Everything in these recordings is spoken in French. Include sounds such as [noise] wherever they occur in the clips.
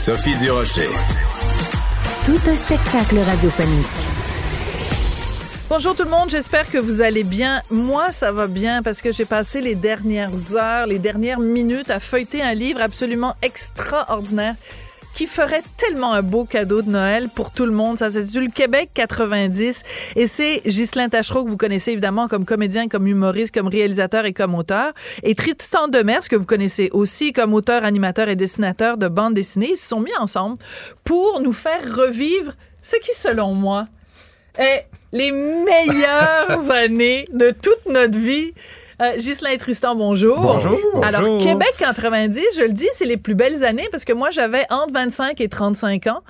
Sophie Durocher. Tout un spectacle radiophonique. Bonjour tout le monde, j'espère que vous allez bien. Moi, ça va bien parce que j'ai passé les dernières heures, les dernières minutes à feuilleter un livre absolument extraordinaire qui ferait tellement un beau cadeau de Noël pour tout le monde. Ça s'intitule Québec 90 et c'est Ghislain Tachereau que vous connaissez évidemment comme comédien, comme humoriste, comme réalisateur et comme auteur. Et Tristan Demers que vous connaissez aussi comme auteur, animateur et dessinateur de bande dessinée. Ils se sont mis ensemble pour nous faire revivre ce qui, selon moi, est les meilleures [laughs] années de toute notre vie. Euh, Ghislain et Tristan, bonjour. Bonjour. Alors, Québec 90, je le dis, c'est les plus belles années parce que moi, j'avais entre 25 et 35 ans,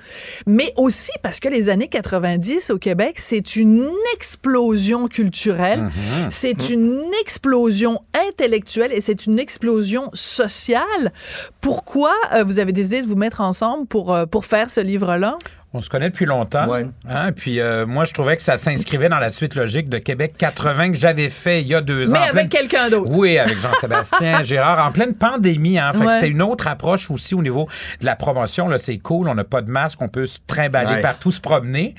mais aussi parce que les années 90 au Québec, c'est une explosion culturelle, c'est une explosion intellectuelle et c'est une explosion sociale. Pourquoi euh, vous avez décidé de vous mettre ensemble pour, euh, pour faire ce livre-là? On se connaît depuis longtemps. Ouais. Hein, Puis euh, moi, je trouvais que ça s'inscrivait dans la suite logique de Québec 80 que j'avais fait il y a deux ans. Mais avec pleine- quelqu'un d'autre. Oui, avec Jean-Sébastien [laughs] Gérard, en pleine pandémie. Hein, fait que Ouais. c'était une autre approche aussi au niveau de la promotion. Là, c'est cool, on n'a pas de masque, on peut se trimballer Ouais. partout, se promener.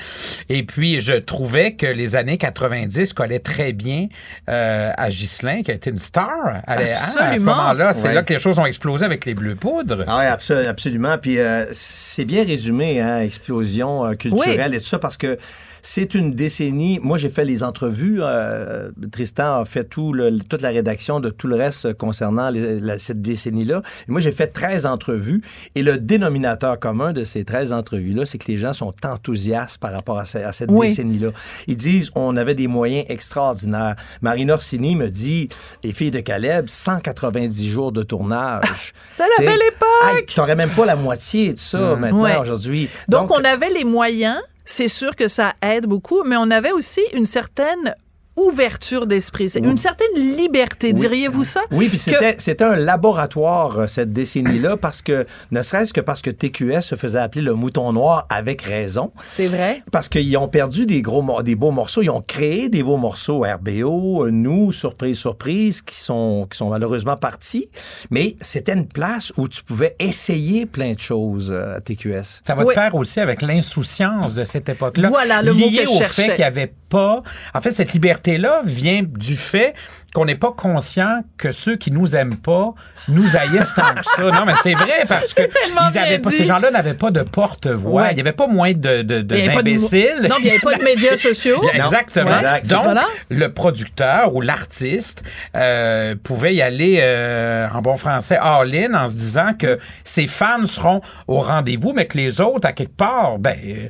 Et puis, je trouvais que les années 90 collaient très bien euh, à Ghislain, qui a été une star. à, hein, à ce Absolument. moment-là, c'est Ouais. là que les choses ont explosé avec les bleus poudres. Ah oui, absolu- absolument. Puis euh, c'est bien résumé, hein, explosion euh, culturelle et tout ça, parce que c'est une décennie. Moi, j'ai fait les entrevues. euh, Tristan a fait tout le- toute la rédaction de tout le reste concernant les- la- cette décennie-là. Et moi, j'ai fait 13 entrevues. Et le dénominateur commun de ces 13 entrevues-là, c'est que les gens sont enthousiastes par rapport à, ce- à cette Oui. décennie-là. Ils disent on avait des moyens extraordinaires. Marine Orsini me dit les filles de Caleb, 190 jours de tournage. [laughs] C'était la belle époque! hey, T'aurais même pas la moitié de ça maintenant, Ouais. aujourd'hui. Donc, on avait les moyens. C'est sûr que ça aide beaucoup, mais on avait aussi une certaine ouverture d'esprit, c'est une certaine liberté, diriez-vous ça? Oui, puis Que- c'était, un laboratoire, euh, cette décennie-là, parce que, ne serait-ce que parce que TQS se faisait appeler le mouton noir avec raison. C'est vrai. Parce qu'ils ont perdu des gros, des beaux morceaux. Ils ont créé des beaux morceaux. RBO, euh, nous, surprise, surprise, qui sont, qui sont malheureusement partis. Mais c'était une place où tu pouvais essayer plein de choses euh, à TQS. Ça va Oui. de pair aussi avec l'insouciance de cette époque-là. Voilà le mot lié que je au cherchais. fait qu'il n'y avait pas. En fait, cette liberté-là vient du fait qu'on n'est pas conscient que ceux qui nous aiment pas nous haïssent tant que ça. Non, mais c'est vrai parce que ils avaient pas, ces gens-là n'avaient pas de porte-voix. Ouais. Il n'y avait pas moins de, Il d'imbéciles. Non, il n'y avait pas de médias [laughs] sociaux. Exactement. Non, exact. Donc, Voilà. le producteur ou l'artiste euh, pouvait y aller euh, en bon français all-in en se disant que ses fans seront au rendez-vous, mais que les autres, à quelque part, ben. euh,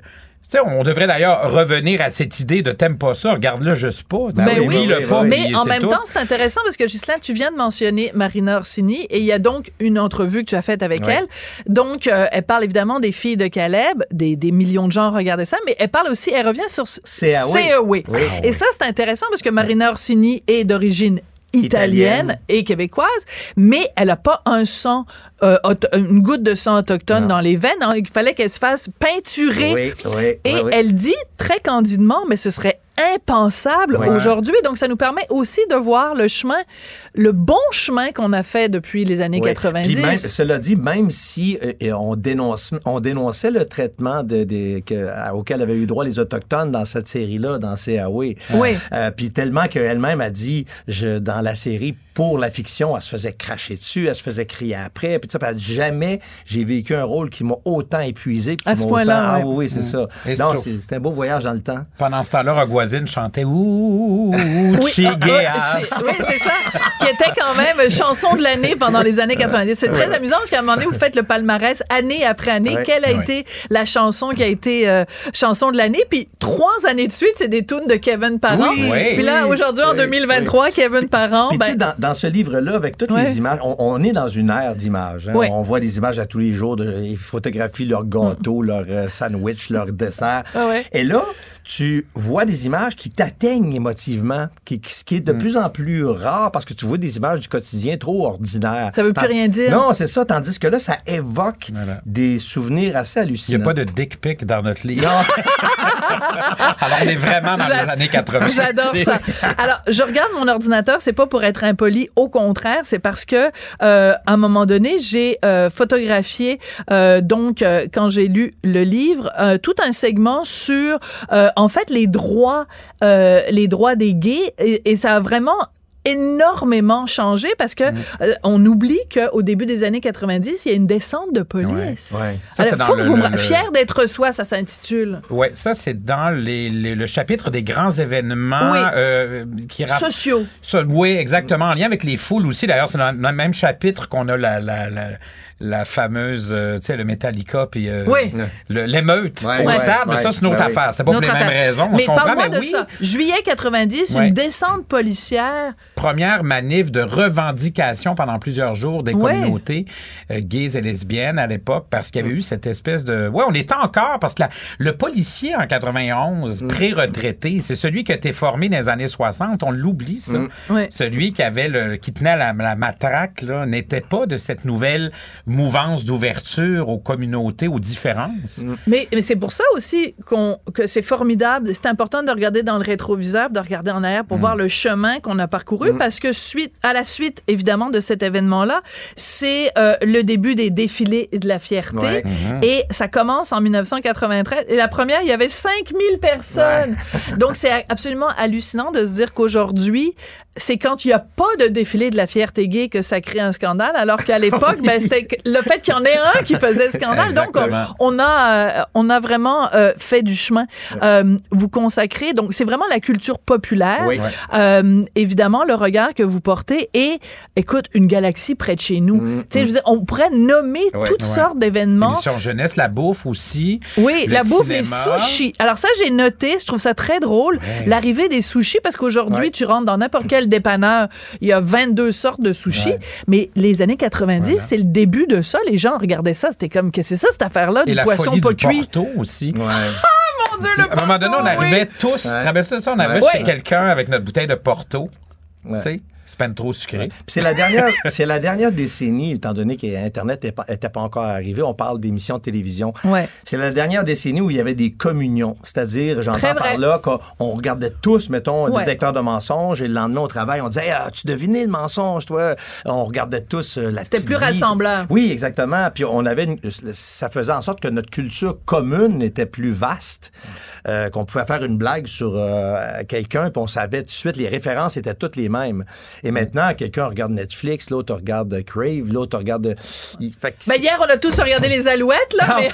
on devrait d'ailleurs revenir à cette idée de t'aimes pas ça, regarde-le juste pas. Ben oui, pas. Mais en même tout. temps, c'est intéressant parce que Ghislain, tu viens de mentionner Marina Orsini et il y a donc une entrevue que tu as faite avec Ouais. elle. Donc, euh, elle parle évidemment des filles de Caleb, des, des millions de gens regardaient ça, mais elle parle aussi, elle revient sur. Oui. Et ça, c'est intéressant parce que Marina Orsini est d'origine italienne et québécoise, mais elle a pas un sang, euh, une goutte de sang autochtone Non. dans les veines. hein. Il fallait qu'elle se fasse peinturer Oui, oui, et oui. elle dit très candidement, mais ce serait impensable Ouais. aujourd'hui. Donc, ça nous permet aussi de voir le chemin, le bon chemin qu'on a fait depuis les années Oui. 90. Puis même, cela dit, même si euh, on, dénonce, on dénonçait le traitement de, des- que- à- auquel avaient eu droit les Autochtones dans cette série-là, dans CAA. Oui. Euh, puis tellement qu'elle-même a dit, je, dans la série, pour la fiction, elle se faisait cracher dessus, elle se faisait crier après. Puis tout ça, puis elle dit, jamais j'ai vécu un rôle qui m'a autant épuisé. puis qui À ce m'a point-là, autant- Ah ouais. oui, oui, c'est ça. Et Non, c'est- un beau voyage dans le temps. Pendant ce temps-là, Rogoisine chantait Ouh, Oui, ah, ah, oui, c'est ça. Qui était quand même chanson de l'année pendant les années 90. C'est très amusant parce qu'à un moment donné, vous faites le palmarès année après année. Ouais. Quelle a Ouais. été la chanson qui a été euh, chanson de l'année? Puis trois années de suite, c'est des tunes de Kevin Parent. Oui. Puis là, aujourd'hui, en Oui, 2023, Kevin Parent, Puis ben, dans, ce livre-là, avec toutes les images, on, est dans une ère d'images. Hein. On voit des images à tous les jours, de, ils photographient leurs gâteaux, leurs euh, sandwichs, leurs desserts. Ah Et là, tu vois des images qui t'atteignent émotivement, qui, ce qui est de mm. plus en plus rare parce que tu vois des images du quotidien trop ordinaires. Ça veut plus rien dire. Non, c'est ça. Tandis que là, ça évoque des souvenirs assez hallucinants. Il n'y a pas de dick pic dans notre livre. [laughs] Alors, on est vraiment dans les années 80. J'adore ça. Alors, je regarde mon ordinateur, c'est pas pour être impoli, au contraire, c'est parce que euh, à un moment donné, j'ai euh, photographié euh, donc quand j'ai lu le livre tout un segment sur en fait les droits, euh, les droits des gays et, ça a vraiment énormément changé parce que mm. euh, on oublie qu'au début des années 90, il y a une descente de police. Ouais, Ça, faut le, Fier d'être soi, ça s'intitule. Oui, ça c'est dans les, le chapitre des grands événements euh, qui sociaux. oui, exactement, en lien avec les foules aussi. D'ailleurs, c'est dans, le même chapitre qu'on a la, la la fameuse, euh, tu sais, le Metallica puis euh, l'émeute au stade, mais ça, c'est une autre ben affaire. C'est pas pour les mêmes raisons. Mais parle-moi de ça. Juillet 90, une descente policière. Première manif de revendication pendant plusieurs jours des communautés euh, gays et lesbiennes à l'époque parce qu'il y avait eu cette espèce de... Ouais, on était encore parce que le policier en 91, mm. pré-retraité, c'est celui qui a été formé dans les années 60. On l'oublie, ça. Mm. Celui qui avait le, qui tenait la, la matraque, là, n'était pas de cette nouvelle mouvance d'ouverture aux communautés, aux différences. Mm. Mais, mais c'est pour ça aussi qu'on, que c'est formidable. C'est important de regarder dans le rétroviseur, de regarder en arrière pour mm. voir le chemin qu'on a parcouru, mm. parce que suite, à la suite, évidemment, de cet événement-là, c'est euh, le début des défilés de la fierté. Mm-hmm. Et ça commence en 1993. Et la première, il y avait 5000 personnes. Donc, c'est absolument hallucinant de se dire qu'aujourd'hui, c'est quand il n'y a pas de défilé de la fierté gay que ça crée un scandale, alors qu'à [laughs] l'époque, ben, c'était le fait qu'il y en ait un qui faisait scandale. Donc, on, a, euh, on a vraiment euh, fait du chemin. Euh, vous consacrez, donc c'est vraiment la culture populaire. évidemment, le regard que vous portez et, écoute, une galaxie près de chez nous. Mm, tu sais, je veux dire, on pourrait nommer toutes sortes d'événements. Sur jeunesse, la bouffe aussi. Oui, la bouffe, les sushis. Alors ça, j'ai noté, je trouve ça très drôle, l'arrivée des sushis, parce qu'aujourd'hui, tu rentres dans n'importe quel dépanneur, il y a 22 sortes de sushis, mais les années 90, c'est le début de ça. Les gens regardaient ça, c'était comme, qu'est-ce que c'est ça, cette affaire-là, du poisson pas cuit? Porto aussi. [laughs] Ah, mon Dieu, le À un moment donné, on arrivait tous, ça, on arrivait chez quelqu'un avec notre bouteille de Porto. Tu sais? C'est pas trop sucré. C'est la dernière, [laughs] c'est la dernière décennie, étant donné qu'Internet n'était pas, encore arrivé. On parle d'émissions de télévision. Ouais. C'est la dernière décennie où il y avait des communions. C'est-à-dire, j'entends par là qu'on regardait tous, mettons, un détecteur de mensonges et le lendemain au travail, on disait, ah, tu devinais le mensonge, toi? On regardait tous euh, la C'était plus rassembleur. Oui, exactement. Puis on avait, ça faisait en sorte que notre culture commune était plus vaste, euh, qu'on pouvait faire une blague sur euh, quelqu'un, puis on savait tout de suite, les références étaient toutes les mêmes. Et maintenant, quelqu'un regarde Netflix, l'autre regarde Crave, l'autre regarde. Fait mais hier, on a tous regardé les alouettes, là. Mais...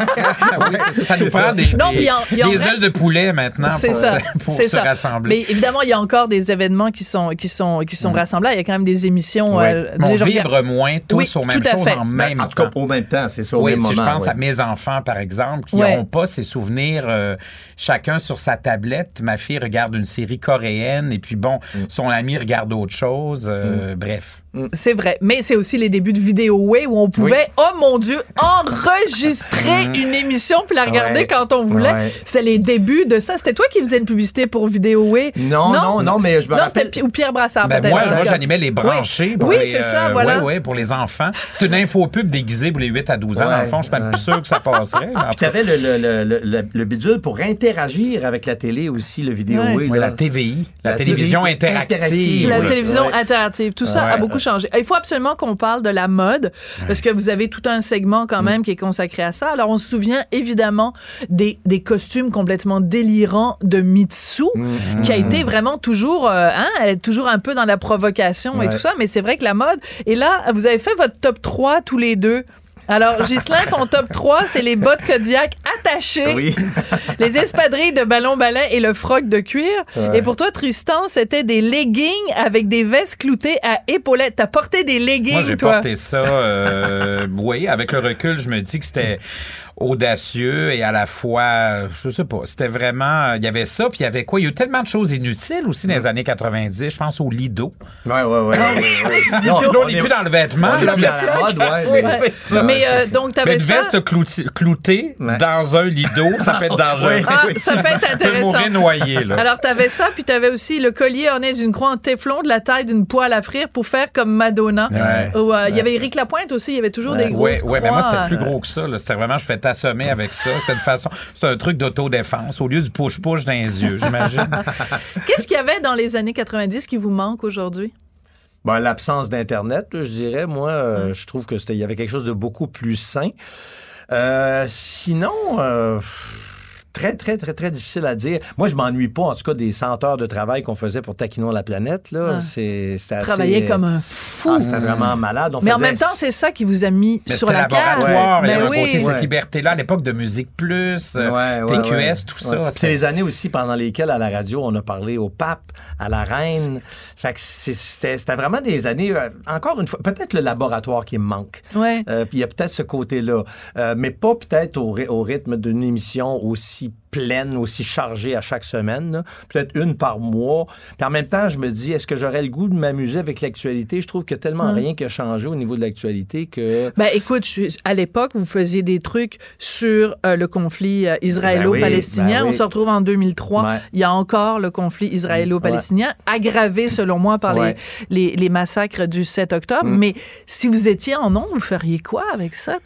oui, ça, nous prend des, non, des, ailes de poulet maintenant pour, ça, pour se ça. rassembler. Mais évidemment, il y a encore des événements qui sont, qui sont, qui sont rassemblés. Il y a quand même des émissions. Ouais. Euh, on vibre moins tous aux mêmes choses en même temps. En tout cas, au même temps, c'est ça, au même si moment. Je pense à mes enfants, par exemple, qui n'ont pas ces souvenirs euh, chacun sur sa tablette. Ma fille regarde une série coréenne et puis bon, mm. son ami regarde autre chose. Euh, mm. Bref. Mm. C'est vrai. Mais c'est aussi les débuts de Way où on pouvait, oh mon Dieu, enregistrer mm. une émission puis la regarder quand on voulait. C'est les débuts de ça. C'était toi qui faisais une publicité pour Way Non, non, non, mais je me non, rappelle. Ou Pierre Brassard, ben moi, moi j'animais les branchés. Oui, c'est ça, euh, voilà. Oui, pour les enfants. C'est une info pub déguisée pour les 8 à 12 ans. Dans le fond, je suis pas plus sûr que ça passerait. puis t'avais le, le, le, le, bidule pour interagir avec la télé aussi, le Vidéoway. Oui, la TVI, la, télévision interactive. La télévision interactive. Tout ça a beaucoup changé. Il faut absolument qu'on parle de la mode parce que vous avez tout un segment quand même qui est consacré à ça. Alors on se souvient évidemment des, des costumes complètement délirants de Mitsu mm-hmm. qui a été vraiment toujours euh, hein, elle est toujours un peu dans la provocation et tout ça mais c'est vrai que la mode et là vous avez fait votre top 3 tous les deux alors, Ghislain, ton top 3, c'est les bottes Kodiak attachés, Oui. [laughs] les espadrilles de ballon balin et le froc de cuir. Ouais. Et pour toi, Tristan, c'était des leggings avec des vestes cloutées à épaulettes. T'as porté des leggings, Moi, j'ai toi? porté ça. euh, oui, avec le recul, je me dis que c'était audacieux et à la fois, euh, je sais pas, c'était vraiment, il y avait ça, puis il y avait quoi? Il y a eu tellement de choses inutiles aussi dans les années 90. Je pense au Lido. Ouais, ouais, ouais. Là, [laughs] on n'est est- plus dans le vêtement. on est là, plus mais- dans la mode, ouais. Ouais. mais- ça. Mais euh, donc, t'avais une veste cloutée Ouais. dans un lido, ça peut être dangereux. Ouais. Ah, ça peut être Tu peux intéressant. mourir noyé, là. Alors, t'avais ça, puis t'avais aussi le collier orné d'une croix en téflon de la taille d'une poêle à frire pour faire comme Madonna. Euh, Il y avait Éric Lapointe aussi, il y avait toujours des grosses Ouais, ouais, mais moi, c'était plus gros que ça. C'était vraiment, je fais t'assommer avec ça. C'était une façon, c'est un truc d'autodéfense au lieu du push-push dans les yeux, j'imagine. [laughs] Qu'est-ce qu'il y avait dans les années 90 qui vous manque aujourd'hui? Ben, l'absence d'Internet, je dirais, moi, euh, je trouve que c'était, il y avait quelque chose de beaucoup plus sain. Euh, sinon, euh, très, très, très, très difficile à dire. Moi, je m'ennuie pas, en tout cas, des 100 heures de travail qu'on faisait pour Taquinons la planète. Là. Ah. C'est, c'était assez- Travailler comme un fou. Ah, c'était vraiment malade. On mais en même temps, c'est ça qui vous a mis Mais sur la carte. laboratoire, il y Ben avait un oui. côté, cette Ouais. liberté-là, à l'époque de Musique Plus, euh, Ouais, ouais, TQS, ouais. tout Ouais. ça. C'est les années aussi pendant lesquelles, à la radio, on a parlé au pape, à la reine. Fait que c'est- c'était c'était vraiment des années, euh, encore une fois, peut-être le laboratoire qui me manque. Ouais. Euh, Puis il y a peut-être ce côté-là. Euh, mais pas peut-être au, ry- au rythme d'une émission aussi qui pleine, aussi chargée à chaque semaine. Peut-être une par mois. Puis en même temps, je me dis, est-ce que j'aurais le goût de m'amuser avec l'actualité? Je trouve qu'il y a tellement rien qui a changé au niveau de l'actualité que... Ben écoute, je à l'époque, vous faisiez des trucs sur euh, le conflit euh, israélo-palestinien. Ben oui, ben On se retrouve en 2003. Ouais. Il y a encore le conflit israélo-palestinien, aggravé selon moi par Ouais. les, les, les massacres du 7 octobre. Mm. Mais si vous étiez en ondes, vous feriez quoi avec ça?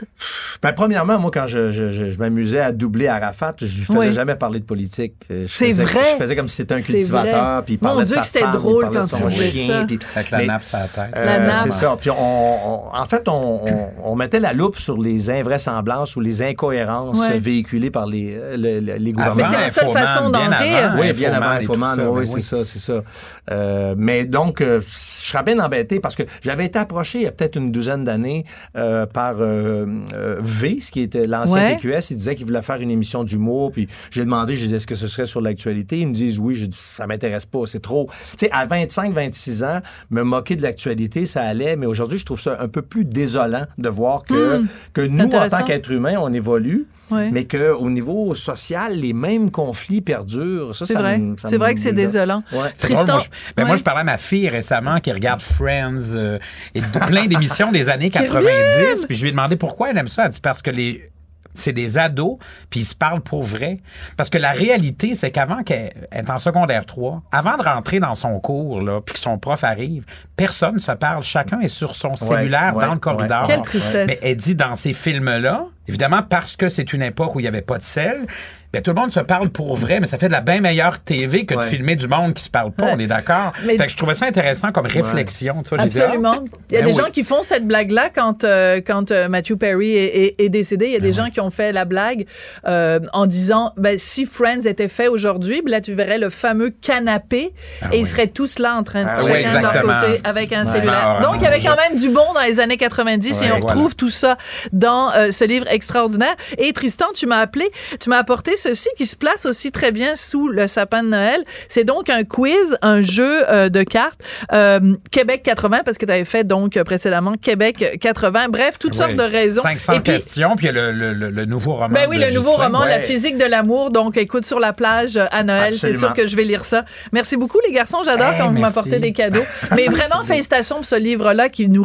Ben, premièrement, moi, quand je, je- je- je m'amusais à doubler Arafat, je lui faisais Oui. Jamais parler de politique. Je C'est faisais- vrai. Je faisais comme si c'était un cultivateur, puis il Mon parlait Dieu de sa que c'était drôle parlait de quand son chien, puis- Avec la nappe sur la tête. Euh, La nappe. c'est ça. Puis on, on- en fait, on, on- on mettait la loupe sur les invraisemblances ou les incohérences Ouais. véhiculées par les, euh, le- le- les Avant gouvernements. Mais c'est la seule façon d'en rire. Oui, bien avant Infoman oui, ben c'est oui. ça, c'est ça. Euh, mais donc, euh, je serais bien embêté parce que j'avais été approché il y a peut-être une douzaine d'années euh, par euh, euh, V, ce qui était l'ancien Ouais. TQS. Il disait qu'il voulait faire une émission d'humour. Puis j'ai demandé, j'ai dit, est-ce que ce serait sur l'actualité? Ils me disent oui. J'ai dit, ça m'intéresse pas, c'est trop. Tu sais, à 25, 26 ans, me moquer de l'actualité, ça allait. Mais aujourd'hui, je trouve ça un peu plus désolant de voir que, que nous, en tant qu'êtres humains, on évolue. Ouais. Mais qu'au niveau social, les mêmes conflits perdurent. Ça, C'est ça vrai. C'est vrai que c'est désolant. Ouais. Tristan, drôle, moi, je, ben moi, je parlais à ma fille récemment qui regarde Friends euh, et plein d'émissions des années [laughs] 90. Puis je lui ai demandé pourquoi elle aime ça. Elle dit parce que les c'est des ados, puis ils se parlent pour vrai. Parce que la réalité, c'est qu'avant qu'elle est en secondaire 3, avant de rentrer dans son cours, là, puis que son prof arrive, personne ne se parle. Chacun est sur son cellulaire ouais, dans le corridor. ouais. Quelle tristesse. Mais elle dit dans ces films-là, évidemment, parce que c'est une époque où il n'y avait pas de sel, ben, tout le monde se parle pour vrai, mais ça fait de la bien meilleure TV que de filmer du monde qui se parle pas, Ouais. on est d'accord. Mais- Fait que je trouvais ça intéressant comme réflexion. Tu vois, j'ai dit, ah, Absolument. Il y a ben des oui. gens qui font cette blague-là quand, euh, quand euh, Matthew Perry est, est- est décédé. Il y a Ben des gens qui ont fait la blague euh, en disant ben, si Friends était fait aujourd'hui, ben là, tu verrais le fameux canapé et ils seraient tous là en train de Ah chacun oui, de leur côté avec un Ouais. cellulaire. Donc, il y avait quand même du bon dans les années 90 et on retrouve voilà. tout ça dans euh, ce livre extraordinaire. Et Tristan, tu m'as appelé, tu m'as apporté ceci qui se place aussi très bien sous le sapin de Noël. C'est donc un quiz, un jeu euh, de cartes euh, Québec 80 parce que tu avais fait donc euh, précédemment Québec 80. Bref, toutes Oui. sortes de raisons. 500 Et puis, questions, puis il y a le, le- le- le nouveau roman. ben oui, de le nouveau roman, La physique de l'amour. Donc, écoute, sur la plage à Noël, c'est sûr que je vais lire ça. Merci beaucoup, les garçons. J'adore Hey, quand vous m'apportez des cadeaux. [laughs] Mais vraiment, félicitations pour ce livre-là qui nous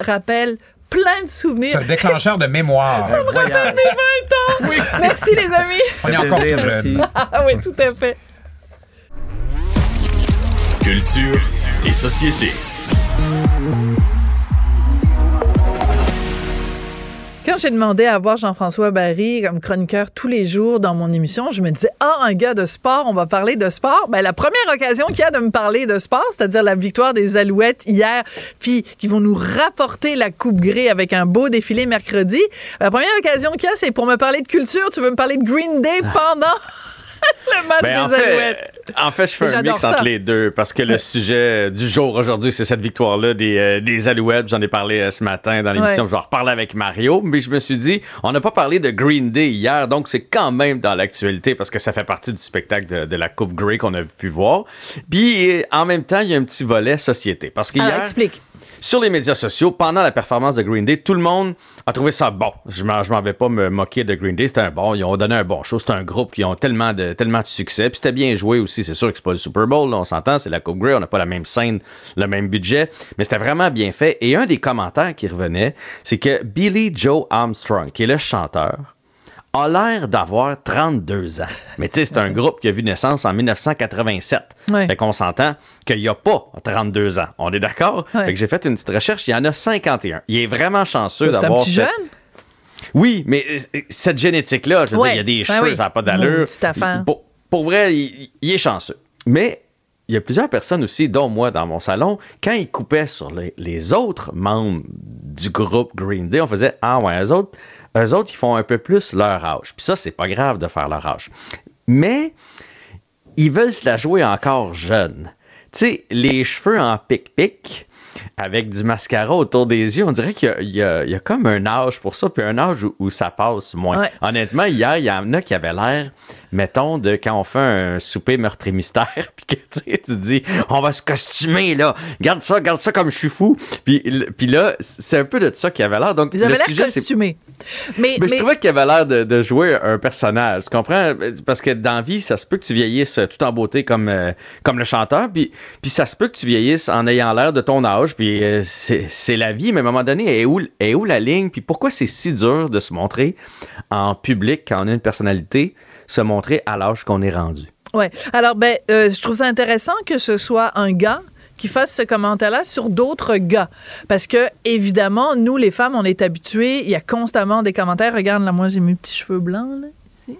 rappelle plein de souvenirs. C'est un déclencheur de mémoire. Incroyable. [laughs] Merci, les amis. On est Ça encore plaisir, plus merci. jeunes. Ah oui, tout à fait. Culture et société. Quand j'ai demandé à voir Jean-François Barry comme chroniqueur tous les jours dans mon émission, je me disais, ah, un gars de sport, on va parler de sport. Ben, la première occasion qu'il y a de me parler de sport, c'est-à-dire la victoire des Alouettes hier, puis qui vont nous rapporter la Coupe Grey avec un beau défilé mercredi. La première occasion qu'il y a, c'est pour me parler de culture. Tu veux me parler de Green Day pendant le match Ben, en des fait, Alouettes. En fait, je fais un mix ça. entre les deux parce que le sujet du jour aujourd'hui, c'est cette victoire-là des, euh, des Alouettes. J'en ai parlé euh, ce matin dans l'émission. Ouais. Je vais en reparler avec Mario. Mais je me suis dit, on n'a pas parlé de Green Day hier, donc c'est quand même dans l'actualité parce que ça fait partie du spectacle de, de la Coupe Grey qu'on a pu voir. Puis euh, en même temps, il y a un petit volet société. Parce qu'hier, explique. Sur les médias sociaux, pendant la performance de Green Day, tout le monde a trouvé ça bon. Je m'en, vais pas me moquer de Green Day. C'était un bon. Ils ont donné un bon show. C'est un groupe qui ont tellement de, tellement de succès. Puis c'était bien joué aussi. C'est sûr que c'est pas le Super Bowl. là, on s'entend. C'est la Coupe Grey. On n'a pas la même scène, le même budget. Mais c'était vraiment bien fait. Et un des commentaires qui revenait, c'est que Billy Joe Armstrong, qui est le chanteur, a l'air d'avoir 32 ans. Mais tu sais, c'est un groupe qui a vu naissance en 1987. Ouais. Fait qu'on s'entend qu'il n'y a pas 32 ans. On est d'accord? Ouais. Fait que j'ai fait une petite recherche. Il y en a 51. Il est vraiment chanceux C'est un d'avoir. petit cette- jeune? Oui, mais euh, cette génétique-là, je veux Ouais. dire, il y a des Ben cheveux, oui. ça n'a pas d'allure. Pour, pour vrai, il, il est chanceux. Mais il y a plusieurs personnes aussi, dont moi dans mon salon, quand ils coupaient sur les, les autres membres du groupe Green Day, on faisait Ah ouais, eux autres, eux autres, ils font un peu plus leur âge. Puis ça, c'est pas grave de faire leur âge. Mais ils veulent se la jouer encore jeune. Tu sais, les cheveux en pic-pic, avec du mascara autour des yeux, on dirait qu'il y a, y y comme un âge pour ça, puis un âge où, où ça passe moins. Ouais. Honnêtement, hier, il y en a qui avaient l'air, mettons, de quand on fait un souper meurtre et mystère, [laughs] puis que tu te dis, on va se costumer, là, garde ça, garde ça comme je suis fou. Puis, puis là, c'est un peu de ça qu'il avait l'air. Donc, Ils avaient l'air costumés. Mais, mais je mais- trouvais qu'il avait l'air de, de jouer un personnage. Tu comprends? Parce que dans la vie, ça se peut que tu vieillisses tout en beauté comme, euh, comme le chanteur, puis, puis ça se peut que tu vieillisses en ayant l'air de ton âge, puis euh, c'est c'est la vie, mais à un moment donné, est où, est où la ligne? Puis pourquoi c'est si dur de se montrer en public quand on a une personnalité, se montrer à l'âge qu'on est rendu? Ouais. Alors, ben, euh, je trouve ça intéressant que ce soit un gars qui fasse ce commentaire-là sur d'autres gars. Parce que, évidemment, nous, les femmes, on est habitués. Il y a constamment des commentaires. Regarde, là, moi, j'ai mes petits cheveux blancs, là. ici.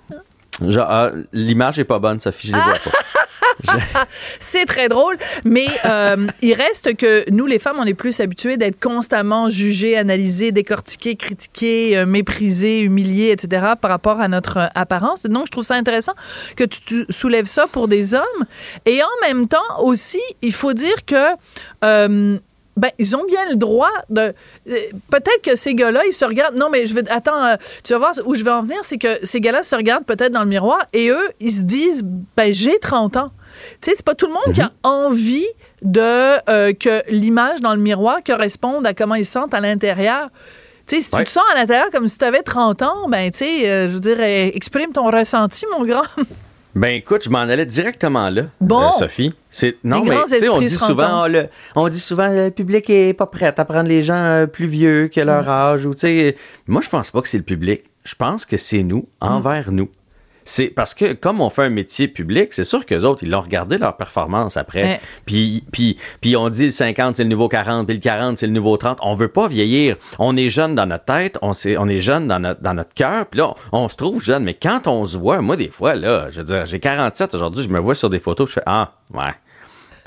Genre, ah, l'image est pas bonne, Sophie, je les vois pas. [laughs] [laughs] C'est très drôle, mais euh, il reste que nous, les femmes, on est plus habitués d'être constamment jugées, analysées, décortiquées, critiquées, euh, méprisées, humiliées, etc. par rapport à notre euh, apparence. Donc, je trouve ça intéressant que tu, soulèves ça pour des hommes. Et en même temps, aussi, il faut dire que... ben, ils ont bien le droit de. euh, peut-être que ces gars-là, ils se regardent. Non, mais je vais. Attends, euh, tu vas voir où je vais en venir, c'est que ces gars-là se regardent peut-être dans le miroir et eux, ils se disent, ben, j'ai 30 ans. Tu sais, c'est pas tout le monde qui a envie de euh, que l'image dans le miroir corresponde à comment ils se sentent à l'intérieur. Tu sais, si tu te sens à l'intérieur comme si tu avais 30 ans, ben, tu sais, euh, je veux dire, exprime ton ressenti, mon grand. [laughs] Ben écoute, je m'en allais directement là, Bon. euh, Sophie. C'est non Les mais tu sais on dit souvent le- on dit souvent le public est pas prêt à prendre les gens euh, plus vieux que leur âge ou tu sais moi je pense pas que c'est le public. Je pense que c'est nous envers nous. C'est parce que comme on fait un métier public, c'est sûr que les autres ils l'ont regardé leur performance après. Ouais. Puis puis puis on dit le 50 c'est le nouveau 40, puis le 40 c'est le nouveau 30. On veut pas vieillir. On est jeune dans notre tête, on s'est- on est jeune dans notre dans notre cœur, puis là on, on se trouve jeune mais quand on se voit, moi des fois là, je veux dire, j'ai 47 aujourd'hui, je me vois sur des photos, je fais ah, ouais.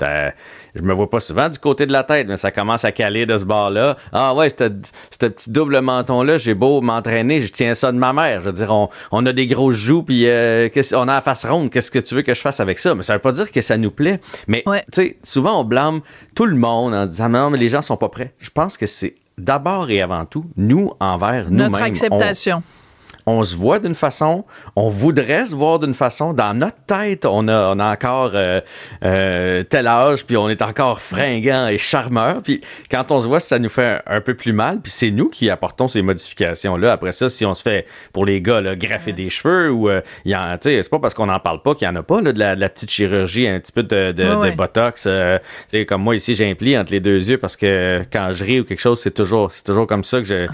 Je me vois pas souvent du côté de la tête, mais ça commence à caler de ce bord-là. Ah ouais, ce petit double menton-là, j'ai beau m'entraîner, je tiens ça de ma mère. Je veux dire, on, on a des grosses joues, puis euh, on a la face ronde. Qu'est-ce que tu veux que je fasse avec ça? Mais ça veut pas dire que ça nous plaît. Mais Ouais. tu sais, souvent on blâme tout le monde en disant non, mais les gens sont pas prêts. Je pense que c'est d'abord et avant tout nous envers nous-mêmes. Notre On- acceptation. on se voit d'une façon, on voudrait se voir d'une façon. Dans notre tête, on a, on a encore euh, euh, tel âge, puis on est encore fringant et charmeur. Puis quand on se voit, ça nous fait un, un peu plus mal. Puis c'est nous qui apportons ces modifications-là. Après ça, si on se fait, pour les gars, là, graffer des cheveux, ou euh, il y en- tu sais, c'est pas parce qu'on n'en parle pas qu'il n'y en a pas, là, de, la, de la petite chirurgie, un petit peu de, de, Ouais, de botox. euh, tu sais, comme moi ici, j'ai un pli entre les deux yeux parce que quand je ris ou quelque chose, c'est toujours, c'est toujours comme ça que je.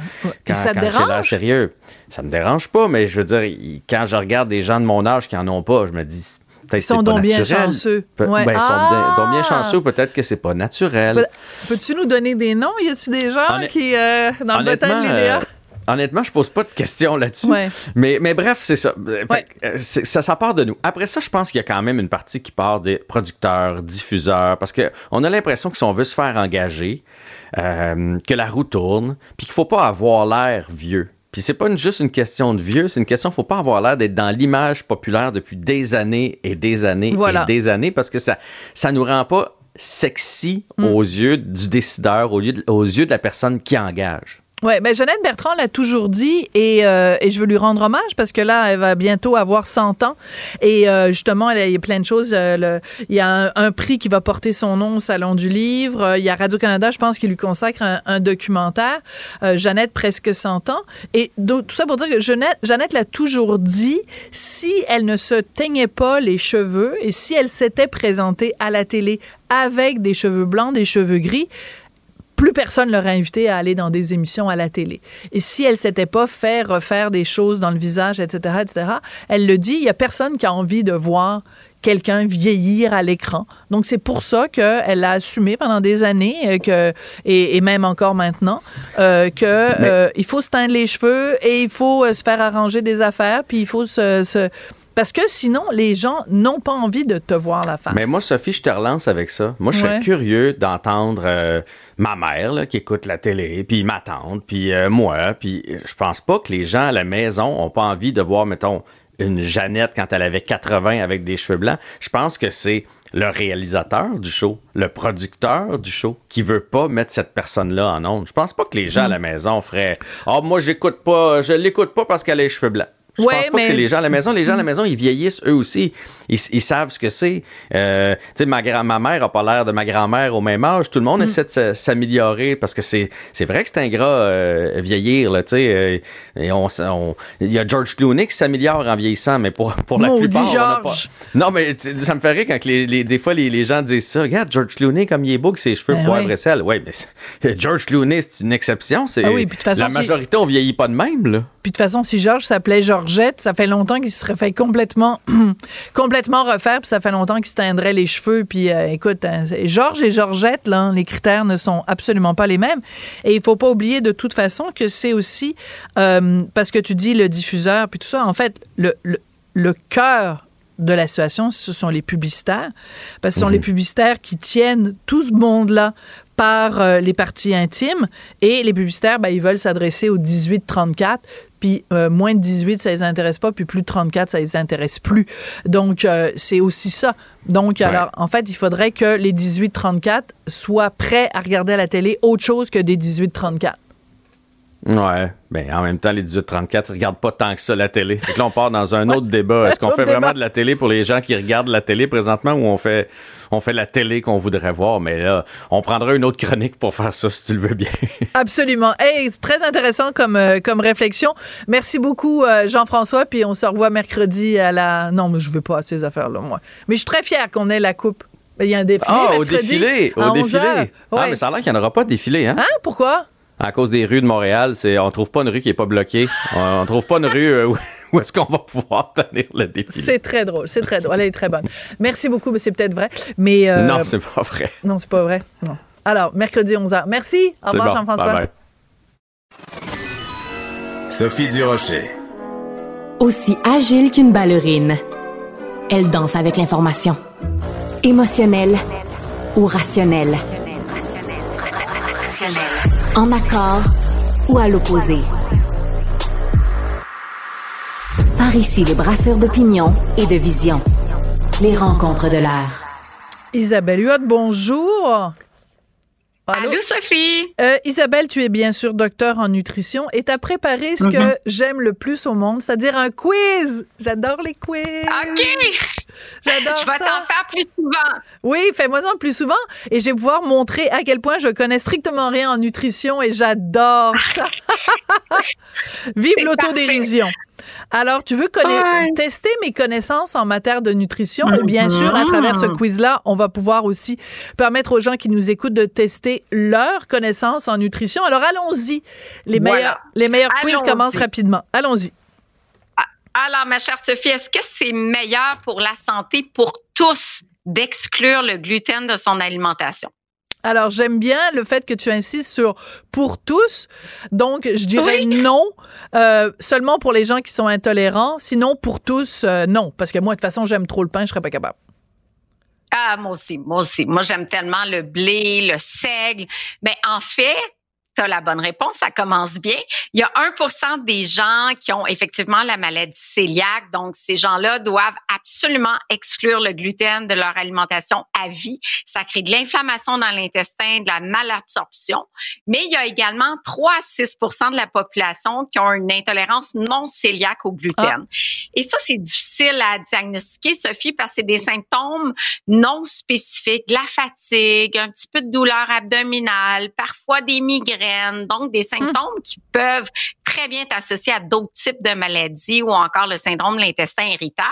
Quand, ça te quand dérange? sérieux. Ça me dérange pas, mais je veux dire, il- quand je regarde des gens de mon âge qui en ont pas, je me dis Ils sont donc bien chanceux. Pe- Ouais. ben, ils sont Ah! bien, donc bien chanceux, peut-être que c'est pas naturel. Peux-tu nous donner des noms? Y a-tu des gens qui, euh, dans le de l'IDA? euh, honnêtement, je pose pas de questions là-dessus. Ouais. Mais, mais bref, c'est ça. Euh, Ouais. euh, c'est- ça. Ça part de nous. Après ça, je pense qu'il y a quand même une partie qui part des producteurs, diffuseurs, parce que on a l'impression que si on veut se faire engager, euh, que la roue tourne, puis qu'il faut pas avoir l'air vieux. Puis c'est pas juste une question de vieux, c'est une question, faut pas avoir l'air d'être dans l'image populaire depuis des années et des années et des années parce que ça, ça nous rend pas sexy mm. aux yeux du décideur, aux yeux de la personne qui engage. Oui, mais Jeannette Bertrand l'a toujours dit et, euh, et, je veux lui rendre hommage parce que là, elle va bientôt avoir 100 ans et euh, justement, il y a plein de choses. Euh, il y a un, prix qui va porter son nom au Salon du Livre. Il y a Radio-Canada, je pense, qui lui consacre un, documentaire. Jeannette, presque 100 ans. Et tout ça pour dire que Jeannette l'a toujours dit, si elle ne se teignait pas les cheveux et si elle s'était présentée à la télé avec des cheveux blancs, des cheveux gris, plus personne l'aurait invité à aller dans des émissions à la télé. Et si elle s'était pas fait refaire des choses dans le visage, etc., etc., elle le dit, il y a personne qui a envie de voir quelqu'un vieillir à l'écran. Donc c'est pour ça qu'elle a assumé pendant des années euh, que et, même encore maintenant euh, que euh, il faut se teindre les cheveux et il faut se faire arranger des affaires puis il faut se, parce que sinon, les gens n'ont pas envie de te voir la face. Mais moi, Sophie, je te relance avec ça. Moi, je serais curieux d'entendre ma mère là, qui écoute la télé, puis ma tante, puis euh, moi, puis je pense pas que les gens à la maison ont pas envie de voir, mettons, une Jeannette quand elle avait 80 avec des cheveux blancs. Je pense que c'est le réalisateur du show, le producteur du show, qui veut pas mettre cette personne-là en ondes. Je pense pas que les gens à la mm. maison feraient Ah, oh, moi, j'écoute pas, je l'écoute pas parce qu'elle a les cheveux blancs. Je pense pas que c'est les gens à la maison. Les gens à la maison, ils vieillissent eux aussi. Ils, savent ce que c'est. Euh, tu sais, ma, grand ma mère a pas l'air de ma grand-mère au même âge. Tout le monde mm. essaie de s'améliorer parce que c'est vrai que c'est ingrat euh, vieillir. Là, euh, et on, il y a George Clooney qui s'améliore en vieillissant, mais pour, pour la plupart, George. Non, mais ça me fait rire quand les, des fois les, les, gens disent ça. Regarde, George Clooney, comme il est beau, que ses cheveux ben poivre et sel. Ouais, mais George Clooney, c'est une exception. Ah oui, façon, la majorité, on vieillit pas de même. Là. Puis de toute façon, si George s'appelait Georgette, ça fait longtemps qu'il se serait fait complètement, [clears throat] complètement refaire, puis ça fait longtemps qu'il se teindrait les cheveux. Puis euh, écoute, hein, Georges et Georgette, là, les critères ne sont absolument pas les mêmes. Et il faut pas oublier de toute façon que c'est aussi, euh, parce que tu dis le diffuseur, puis tout ça, en fait, le, le, le cœur de la situation, ce sont les publicitaires, parce que ce sont les mhm. publicitaires qui tiennent tout ce monde-là par euh, les parties intimes et les publicitaires, ben, ils veulent s'adresser aux 18-34 puis euh, moins de 18, ça les intéresse pas, puis plus de 34, ça les intéresse plus. Donc, euh, c'est aussi ça. Donc, alors, en fait, il faudrait que les 18-34 soient prêts à regarder à la télé autre chose que des 18-34. Ouais, ben en même temps, les 18-34 regardent pas tant que ça la télé. Donc là, on part dans un [laughs] autre débat. Est-ce qu'on fait vraiment de la télé pour les gens qui regardent la télé présentement ou on fait on fait la télé qu'on voudrait voir, mais là, on prendra une autre chronique pour faire ça si tu le veux bien. [laughs] Absolument. Hey, très intéressant comme, euh, comme réflexion. Merci beaucoup, euh, Jean-François, puis on se revoit mercredi à la. Non, mais je veux pas à ces affaires-là, moi. Mais je suis très fière qu'on ait la coupe. Il y a un défilé. Ah, au défilé! Au défilé! Ah, mais ça a l'air qu'il n'y en aura pas de défilé, hein? Hein? Pourquoi? À cause des rues de Montréal, c'est on trouve pas une rue qui est pas bloquée. on, trouve pas une rue euh, [laughs] où est-ce qu'on va pouvoir tenir le défi? C'est très drôle, c'est très drôle. Elle est très bonne. Merci beaucoup, mais c'est peut-être vrai. Mais euh, Non, c'est pas vrai. Non, c'est pas vrai. Non. Alors, mercredi 11h. Merci. Au revoir, Jean-François. Sophie Durocher. Aussi agile qu'une ballerine, elle danse avec l'information. Émotionnelle ou rationnelle. En accord ou à l'opposé. Par ici, les brasseurs d'opinion et de vision. Les rencontres de l'air. Isabelle Huot, bonjour. Allô, Sophie? Euh, Isabelle, tu es bien sûr docteur en nutrition et tu as préparé ce que mm-hmm. j'aime le plus au monde, c'est-à-dire un quiz. J'adore les quiz. OK. J'adore ça. Je vais t'en faire plus souvent. Oui, fais-moi-en plus souvent et je vais pouvoir montrer à quel point je connais strictement rien en nutrition et j'adore ça. [laughs] Vive l'autodérision. Alors, tu veux tester mes connaissances en matière de nutrition? Et bien sûr, à travers ce mm-hmm. quiz-là, on va pouvoir aussi permettre aux gens qui nous écoutent de tester leurs connaissances en nutrition. Alors, allons-y. Les meilleurs, les meilleurs quiz commencent rapidement. Allons-y. Alors, ma chère Sophie, est-ce que c'est meilleur pour la santé pour tous d'exclure le gluten de son alimentation? Alors, j'aime bien le fait que tu insistes sur pour tous. Donc, je dirais non, euh, seulement pour les gens qui sont intolérants. Sinon, pour tous, euh, non. Parce que moi, de toute façon, j'aime trop le pain, je serais pas capable. Ah, moi aussi, moi aussi. Moi, j'aime tellement le blé, le seigle. Mais en fait, tu as la bonne réponse, ça commence bien. Il y a 1% des gens qui ont effectivement la maladie cœliaque, donc ces gens-là doivent absolument exclure le gluten de leur alimentation à vie. Ça crée de l'inflammation dans l'intestin, de la malabsorption. Mais il y a également 3 à 6% de la population qui ont une intolérance non cœliaque au gluten. Ah. Et ça, c'est difficile à diagnostiquer, Sophie, parce que c'est des symptômes non spécifiques, la fatigue, un petit peu de douleur abdominale, parfois des migraines, donc des symptômes hum. qui peuvent très bien être associés à d'autres types de maladies ou encore le syndrome de l'intestin irritable.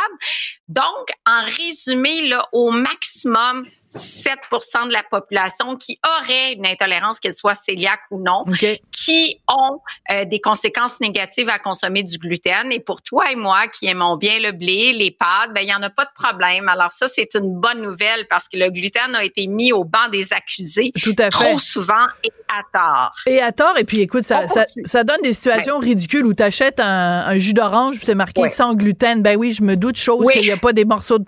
Donc, en résumé, là, au maximum, 7% de la population qui aurait une intolérance, qu'elle soit cœliaque ou non, qui ont euh, des conséquences négatives à consommer du gluten. Et pour toi et moi qui aimons bien le blé, les pâtes, ben il y en a pas de problème. Alors ça, c'est une bonne nouvelle parce que le gluten a été mis au banc des accusés Tout à fait. trop souvent et à tort. Et à tort. Et puis écoute, ça, ça, ça, donne des situations ridicules où tu achètes un, un, jus d'orange, c'est marqué sans gluten. Ben oui, je me doute chose qu'il n'y a pas des morceaux de,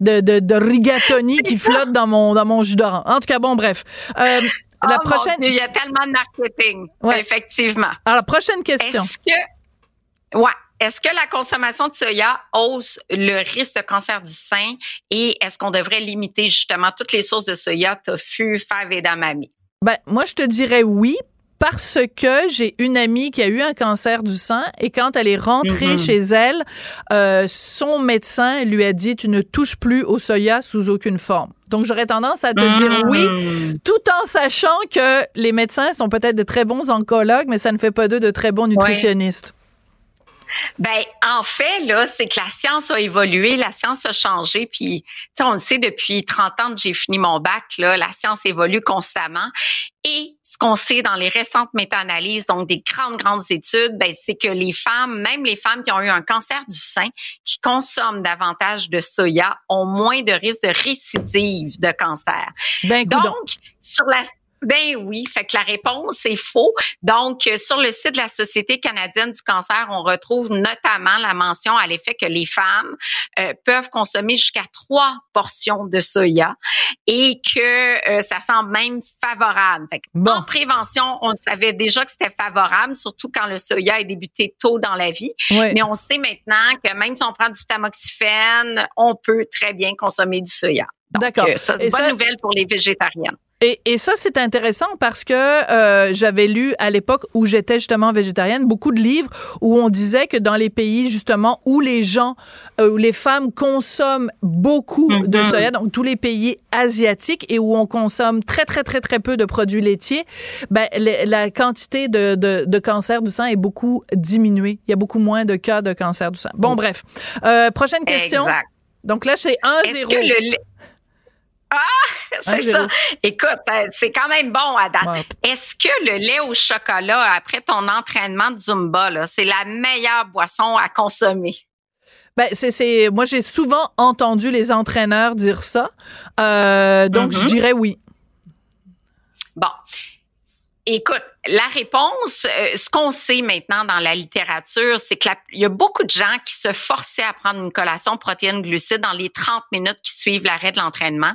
de, de, de rigatoni qui flottent dans mon, dans mon jus d'orange. En tout cas, bon, bref. Euh, [laughs] la oh prochaine. il y a tellement de marketing. Effectivement. Alors, la prochaine question. Est-ce que. Ouais. Est-ce que la consommation de soya hausse le risque de cancer du sein et est-ce qu'on devrait limiter justement toutes les sources de soya, tofu, fèves et damami? Ben, moi, je te dirais oui parce que j'ai une amie qui a eu un cancer du sein et quand elle est rentrée mm-hmm. chez elle, euh, son médecin lui a dit tu ne touches plus au soya sous aucune forme. Donc j'aurais tendance à te dire oui, tout en sachant que les médecins sont peut-être de très bons oncologues, mais ça ne fait pas d'eux de très bons nutritionnistes. Ben, en fait, là, c'est que la science a évolué, la science a changé, puis, tu sais, on le sait depuis 30 ans que j'ai fini mon bac, là, la science évolue constamment. Et ce qu'on sait dans les récentes méta-analyses, donc des grandes, grandes études, ben, c'est que les femmes, même les femmes qui ont eu un cancer du sein, qui consomment davantage de soya, ont moins de risque de récidive de cancer. Ben, donc, sur la ben oui, fait que la réponse est faux. Donc, euh, sur le site de la Société canadienne du cancer, on retrouve notamment la mention à l'effet que les femmes euh, peuvent consommer jusqu'à trois portions de soya et que euh, ça semble même favorable. Fait En prévention, on savait déjà que c'était favorable, surtout quand le soya est débuté tôt dans la vie. Mais on sait maintenant que même si on prend du tamoxifène, on peut très bien consommer du soya. D'accord. C'est une bonne nouvelle pour les végétariennes. Et, et, ça, c'est intéressant parce que euh, j'avais lu à l'époque où j'étais justement végétarienne beaucoup de livres où on disait que dans les pays justement où les gens, euh, où les femmes consomment beaucoup de mm-hmm. soya, donc tous les pays asiatiques et où on consomme très très très très peu de produits laitiers, ben la quantité de, de, de, cancer du sang est beaucoup diminuée. Il y a beaucoup moins de cas de cancer du sang. Bon, bref. Euh, prochaine question. Exact. Donc là, c'est 1-0. Ah, c'est ça. Écoute, euh, c'est quand même bon à date. Est-ce que le lait au chocolat après ton entraînement de Zumba, c'est la meilleure boisson à consommer? Ben, c'est, moi, j'ai souvent entendu les entraîneurs dire ça. Euh, donc, je mm-hmm. dirais oui. Bon. Écoute, la réponse, euh, ce qu'on sait maintenant dans la littérature, c'est qu'il y a beaucoup de gens qui se forçaient à prendre une collation protéines glucides dans les 30 minutes qui suivent l'arrêt de l'entraînement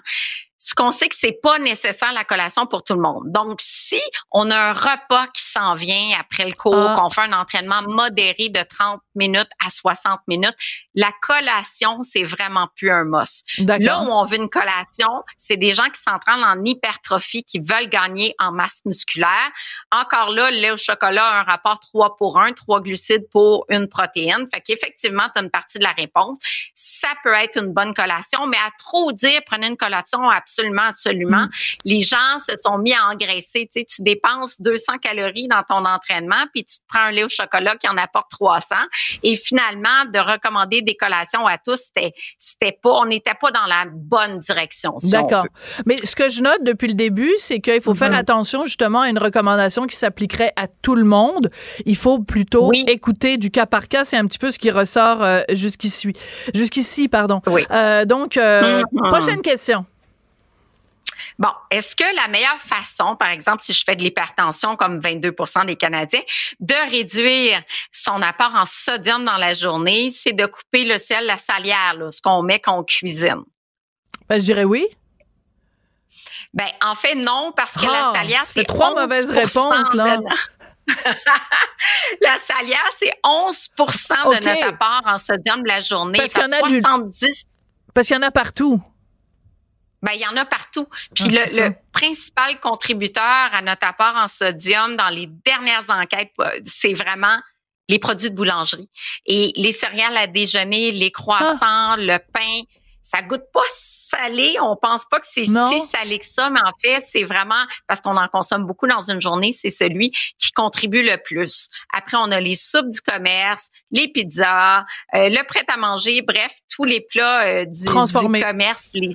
ce qu'on sait que c'est pas nécessaire la collation pour tout le monde. Donc, si on a un repas qui s'en vient après le cours, ah. qu'on fait un entraînement modéré de 30 minutes à 60 minutes, la collation, c'est vraiment plus un must. Là où on veut une collation, c'est des gens qui s'entraînent en hypertrophie, qui veulent gagner en masse musculaire. Encore là, le lait au chocolat a un rapport 3 pour 1, 3 glucides pour une protéine. Fait qu'effectivement, tu as une partie de la réponse. Ça peut être une bonne collation, mais à trop dire, prenez une collation absolument, absolument. Mm. Les gens se sont mis à engraisser. Tu sais, tu dépenses 200 calories dans ton entraînement, puis tu te prends un lait au chocolat qui en apporte 300. Et finalement, de recommander des collations à tous, c'était, c'était pas, on n'était pas dans la bonne direction. D'accord. Mais ce que je note depuis le début, c'est qu'il faut faire mm-hmm. attention justement à une recommandation qui s'appliquerait à tout le monde. Il faut plutôt écouter du cas par cas. C'est un petit peu ce qui ressort euh, jusqu'ici. Jusqu'ici, pardon. Oui. Euh, donc, euh, mm-hmm. prochaine question. Bon, est-ce que la meilleure façon, par exemple, si je fais de l'hypertension comme 22% des Canadiens, de réduire son apport en sodium dans la journée, c'est de couper le sel, la salière, ce qu'on met quand on cuisine? Ben, je dirais oui. Ben, en fait, non, parce que la Ah, fait c'est trois 11 mauvaises réponses, là. de- [laughs] la salia, c'est 11 OK. de notre apport en sodium de la journée. Parce qu'il y en a Parce du- 70 Parce qu'il y en a partout. Ben, il y en a partout. Puis Ah, le, le principal contributeur à notre apport en sodium dans les dernières enquêtes, euh, c'est vraiment les produits de boulangerie. Et les céréales à déjeuner, les croissants, Ah. le pain, ça goûte pas salé. On pense pas que c'est si salé que ça, mais en fait, c'est vraiment parce qu'on en consomme beaucoup dans une journée, c'est celui qui contribue le plus. Après, on a les soupes du commerce, les pizzas, euh, le prêt à manger, bref, tous les plats euh, du, du commerce, les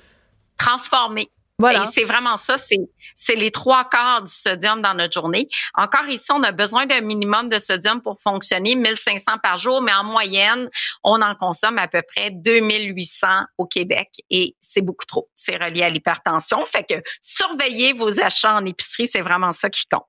transformés. Voilà. Et c'est vraiment ça, c'est c'est les trois quarts du sodium dans notre journée. Encore ici, on a besoin d'un minimum de sodium pour fonctionner, 1500 par jour, mais en moyenne, on en consomme à peu près 2800 au Québec et c'est beaucoup trop. C'est relié à l'hypertension. Fait que surveillez vos achats en épicerie, c'est vraiment ça qui compte.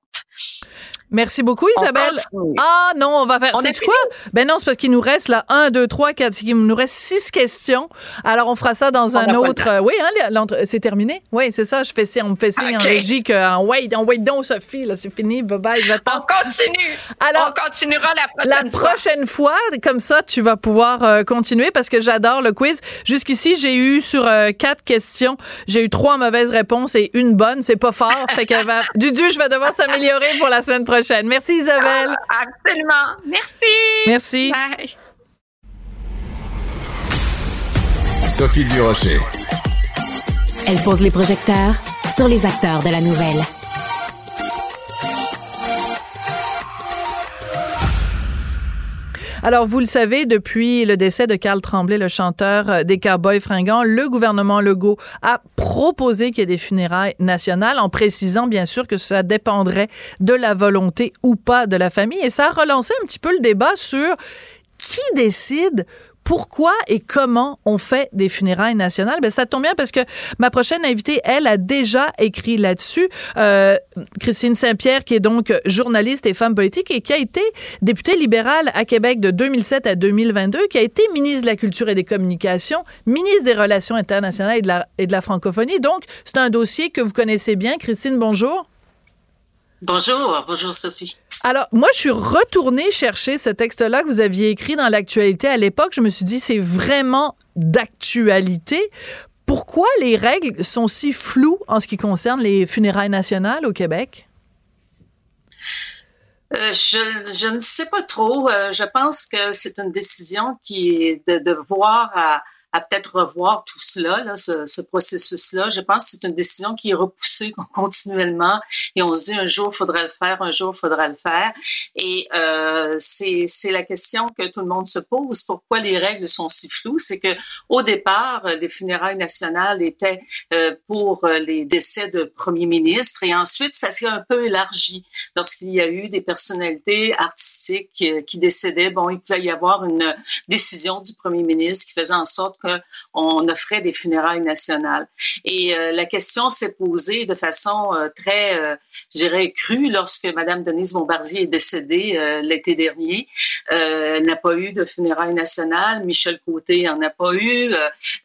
Merci beaucoup, Isabelle. Ah non, on va faire. C'est quoi? Ben non, c'est parce qu'il nous reste là un, deux, trois, quatre. Il nous reste six questions. Alors on fera ça dans On un autre. euh, oui, hein, c'est terminé? Oui, c'est ça. Je fais on me fait signe en régie que en wait, on wait donc Sophie, là, c'est fini. Bye bye, On continue. Alors, on continuera la La prochaine fois. prochaine fois, comme ça, tu vas pouvoir euh, continuer parce que j'adore le quiz. Jusqu'ici, j'ai eu sur euh, quatre questions, j'ai eu trois mauvaises réponses et une bonne. C'est pas fort. fait que. [laughs] Dudu, je vais devoir s'améliorer pour la semaine prochaine. Merci Isabelle. Absolument. Merci. Merci. Bye. Sophie Durocher. Elle pose les projecteurs sur les acteurs de la nouvelle. Alors, vous le savez, depuis le décès de Carl Tremblay, le chanteur euh, des Cowboys fringants, le gouvernement Legault a proposé qu'il y ait des funérailles nationales en précisant, bien sûr, que ça dépendrait de la volonté ou pas de la famille. Et ça a relancé un petit peu le débat sur qui décide pourquoi et comment on fait des funérailles nationales? Ben, ça tombe bien parce que ma prochaine invitée, elle, a déjà écrit là-dessus. Euh, Christine Saint-Pierre, qui est donc journaliste et femme politique et qui a été députée libérale à Québec de 2007 à 2022, qui a été ministre de la Culture et des Communications, ministre des Relations internationales et de la, et de la francophonie. Donc, c'est un dossier que vous connaissez bien. Christine, bonjour. Bonjour, bonjour Sophie. Alors, moi, je suis retournée chercher ce texte-là que vous aviez écrit dans l'actualité à l'époque. Je me suis dit, c'est vraiment d'actualité. Pourquoi les règles sont si floues en ce qui concerne les funérailles nationales au Québec? Euh, je, je ne sais pas trop. Euh, je pense que c'est une décision qui est de, de voir à, à peut-être revoir tout cela, là, ce, ce processus-là. Je pense que c'est une décision qui est repoussée [laughs] continuellement et on se dit un jour il faudra le faire, un jour il faudra le faire. Et euh, c'est la question que tout le monde se pose. Pourquoi les règles sont si floues? C'est que au départ, les funérailles nationales étaient euh, pour les décès de premiers ministres et ensuite ça s'est un peu élargi lorsqu'il y a eu des personnalités artistiques qui, qui décédaient. Bon, il pouvait y avoir une décision du premier ministre qui faisait en sorte qu'on offrait des funérailles nationales. Et euh, la question s'est posée de façon euh, très, euh, je dirais, crue lorsque Madame Denise Bombardier est décédée euh, l'été dernier. Euh, elle n'a pas eu de funérailles nationales. Michel Côté n'en a pas eu.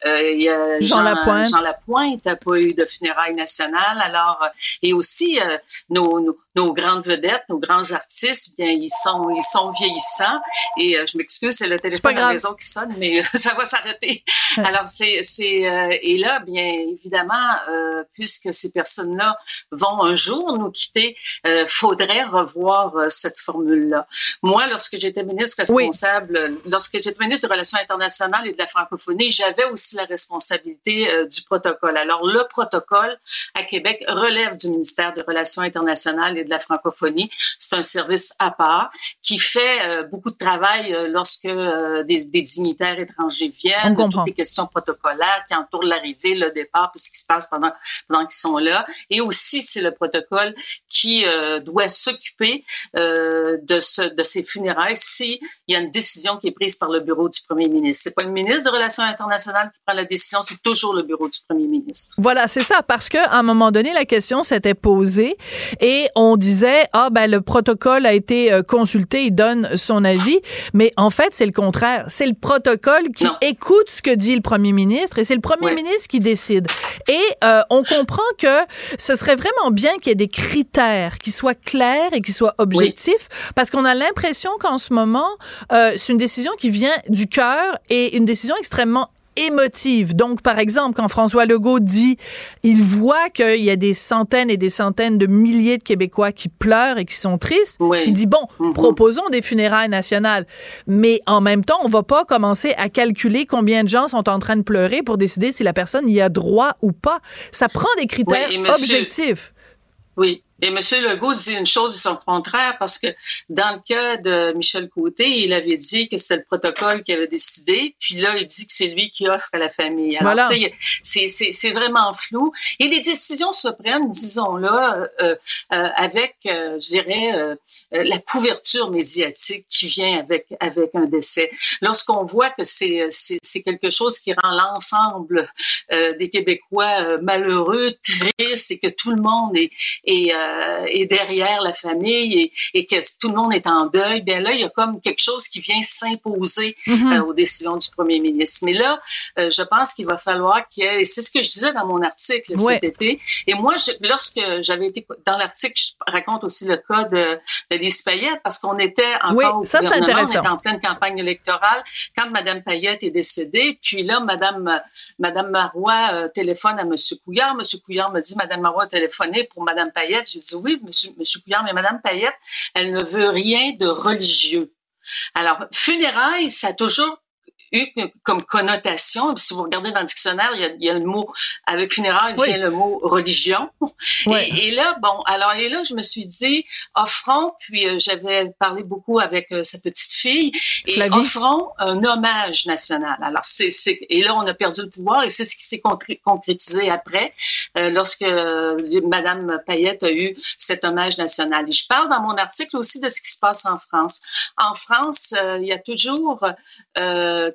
Euh, y a Jean, Jean Lapointe. Jean Lapointe n'a pas eu de funérailles nationales. Alors, euh, et aussi euh, nos, nos, nos grandes vedettes, nos grands artistes, bien ils sont ils sont vieillissants. Et euh, je m'excuse, c'est le téléphone à la maison qui sonne, mais euh, [laughs] ça va s'arrêter. Alors c'est c'est euh, et là bien évidemment euh, puisque ces personnes-là vont un jour nous quitter, euh, faudrait revoir euh, cette formule-là. Moi, lorsque j'étais ministre Oui. responsable, lorsque j'étais ministre des Relations internationales et de la francophonie, j'avais aussi la responsabilité euh, du protocole. Alors le protocole à Québec relève du ministère des Relations internationales et de la francophonie. C'est un service à part qui fait euh, beaucoup de travail lorsque des, des dignitaires étrangers viennent. Toutes les questions protocolaires qui entourent l'arrivée, le départ, puis ce qui se passe pendant pendant qu'ils sont là. Et aussi, c'est le protocole qui euh, doit s'occuper euh, de ce de ces funérailles si il y a une décision qui est prise par le bureau du premier ministre. C'est pas le ministre des Relations internationales qui prend la décision, c'est toujours le bureau du premier ministre. Voilà, c'est ça, parce que à un moment donné, la question s'était posée et on disait ah ben le protocole a été euh, consulté, il donne son avis, mais en fait c'est le contraire, c'est le protocole qui Non. écoute ce ce que dit le premier ministre et c'est le premier ministre qui décide. Et euh, on comprend que ce serait vraiment bien qu'il y ait des critères qui soient clairs et qui soient objectifs parce qu'on a l'impression qu'en ce moment, euh, c'est une décision qui vient du cœur et une décision extrêmement émotive. Donc, par exemple, quand François Legault dit, il voit qu'il y a des centaines et des centaines de milliers de Québécois qui pleurent et qui sont tristes, il dit, bon, mm-hmm. proposons des funérailles nationales. Mais en même temps, on va pas commencer à calculer combien de gens sont en train de pleurer pour décider si la personne y a droit ou pas. Ça prend des critères objectifs. Oui, et M. Legault dit une chose et son contraire parce que dans le cas de Michel Côté, il avait dit que c'était le protocole qui avait décidé, puis là, il dit que c'est lui qui offre à la famille. Alors, voilà. c'est vraiment flou. Et les décisions se prennent, disons-le, euh, euh, avec, euh, je dirais, euh, la couverture médiatique qui vient avec, avec un décès. Lorsqu'on voit que c'est quelque chose qui rend l'ensemble des Québécois malheureux, tristes, et que tout le monde est, est euh, et derrière la famille et, que tout le monde est en deuil, bien là, il y a comme quelque chose qui vient s'imposer mm-hmm. euh, aux décisions du premier ministre. Mais là, euh, je pense qu'il va falloir qu'il y ait, et c'est ce que je disais dans mon article cet été, et moi, je, lorsque j'avais été dans l'article, je raconte aussi le cas de, de Lise Payette, parce qu'on était encore au ça, gouvernement, on était en pleine campagne électorale quand Mme Payette est décédée, puis là, Mme, Madame Marois téléphone à M. Couillard, M. Couillard me dit, Mme Marois a téléphoné pour Mme Payette, oui, monsieur, monsieur Couillard, mais Madame Payette, elle ne veut rien de religieux. Alors, funérailles, ça a toujours eu comme connotation. Si vous regardez dans le dictionnaire, il y a, le mot avec funérailles vient le mot religion. Et, là, bon, alors et là, je me suis dit offrons. Puis euh, j'avais parlé beaucoup avec euh, sa petite fille et offrons un hommage national. Alors c'est et là on a perdu le pouvoir et c'est ce qui s'est concrétisé après euh, lorsque Madame Payette a eu cet hommage national. Et je parle dans mon article aussi de ce qui se passe en France. En France, il y a toujours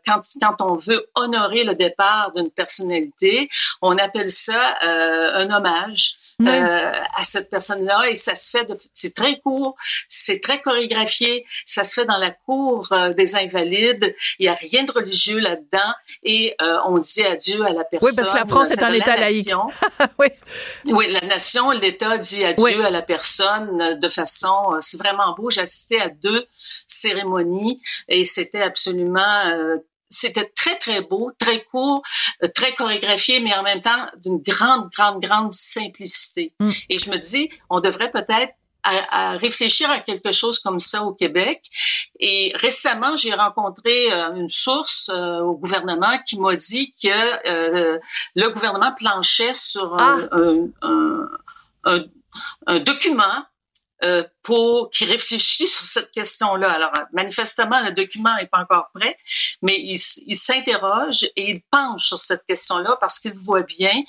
quand, quand on veut honorer le départ d'une personnalité, on appelle ça euh, un hommage. Euh, à cette personne-là et ça se fait de c'est très court, c'est très chorégraphié, ça se fait dans la cour euh, des invalides, il y a rien de religieux là-dedans et euh, on dit adieu à la personne. Oui, parce que la France est un État laïque. [laughs] oui. oui, la nation, l'État dit adieu à la personne de façon c'est vraiment beau, j'ai assisté à deux cérémonies et c'était absolument c'était très, très beau, très court, euh, très chorégraphié, mais en même temps d'une grande, grande, grande simplicité. Mm. Et je me dis, on devrait peut-être à, réfléchir à quelque chose comme ça au Québec. Et récemment, j'ai rencontré euh, une source euh, au gouvernement qui m'a dit que le gouvernement planchait sur un, ah. un, un document euh, pour qui réfléchit sur cette question-là. Alors, manifestement, le document n'est pas encore prêt, mais il, il s'interroge et il penche sur cette question-là parce qu'il voit bien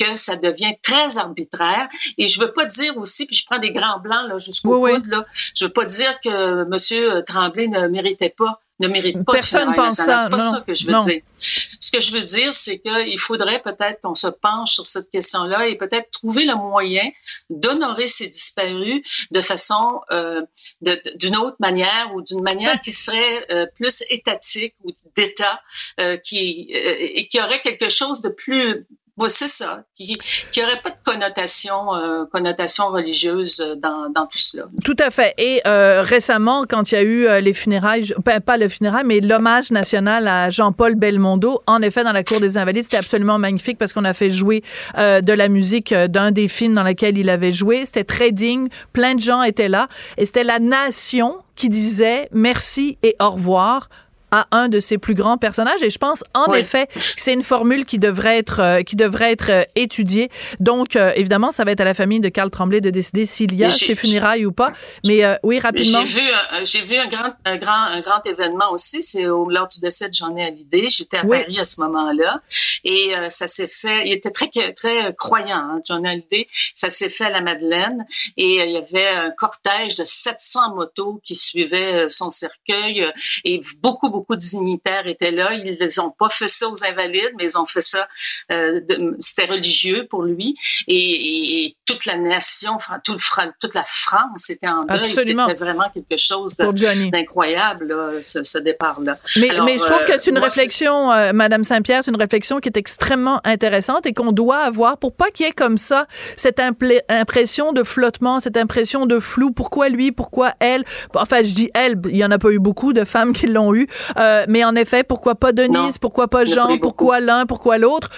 que ça devient très arbitraire. Et je veux pas dire aussi, puis je prends des grands blancs là jusqu'au bout, là, je veux pas dire que Monsieur Tremblay ne méritait pas ne mérite pas Personne de pense ça. C'est pas ça que je veux dire. Ce que je veux dire, c'est qu'il faudrait peut-être qu'on se penche sur cette question-là et peut-être trouver le moyen d'honorer ces disparus de façon euh, d'une autre manière ou d'une manière qui serait euh, plus étatique ou d'État, euh, qui euh, et qui aurait quelque chose de plus oui, c'est ça. Qui n'aurait pas de connotation, euh, connotation religieuse dans, dans tout cela. Tout à fait. Et euh, récemment, quand il y a eu euh, les funérailles, ben, pas le funérailles, mais l'hommage national à Jean-Paul Belmondo, en effet, dans la Cour des Invalides, c'était absolument magnifique parce qu'on a fait jouer euh, de la musique euh, d'un des films dans lequel il avait joué. C'était très digne. Plein de gens étaient là. Et c'était la nation qui disait merci et au revoir à un de ses plus grands personnages. Et je pense en effet que c'est une formule qui devrait être euh, qui devrait être euh, étudiée. Donc euh, évidemment, ça va être à la famille de Carl Tremblay de décider s'il y a ces funérailles ou pas. Mais oui, rapidement. J'ai vu j'ai vu un grand un grand un grand événement aussi. C'est lors du décès de Jean Hallyday. J'étais à Paris à ce moment-là et ça s'est fait. Il était très très croyant, hein, John Hallyday. Ça s'est fait à la Madeleine et il y avait un cortège de 700 motos qui suivaient son cercueil et beaucoup beaucoup beaucoup de dignitaires étaient là. Ils n'ont pas fait ça aux invalides, mais ils ont fait ça. Euh, C'était religieux pour lui. Et, et, toute la nation, tout le, toute la France était en deuil. C'était vraiment quelque chose d'incroyable, ce, ce départ-là. Mais, mais, je trouve euh, que c'est une réflexion, euh, Madame Saint-Pierre, c'est une réflexion qui est extrêmement intéressante et qu'on doit avoir pour pas qu'il y ait comme ça cette impression de flottement, cette impression de flou. Pourquoi lui? Pourquoi elle? Enfin, je dis elle, il y en a pas eu beaucoup de femmes qui l'ont eu. Euh, mais en effet, pourquoi pas Denise? pourquoi pas Jean? Pourquoi l'un? Pourquoi l'autre?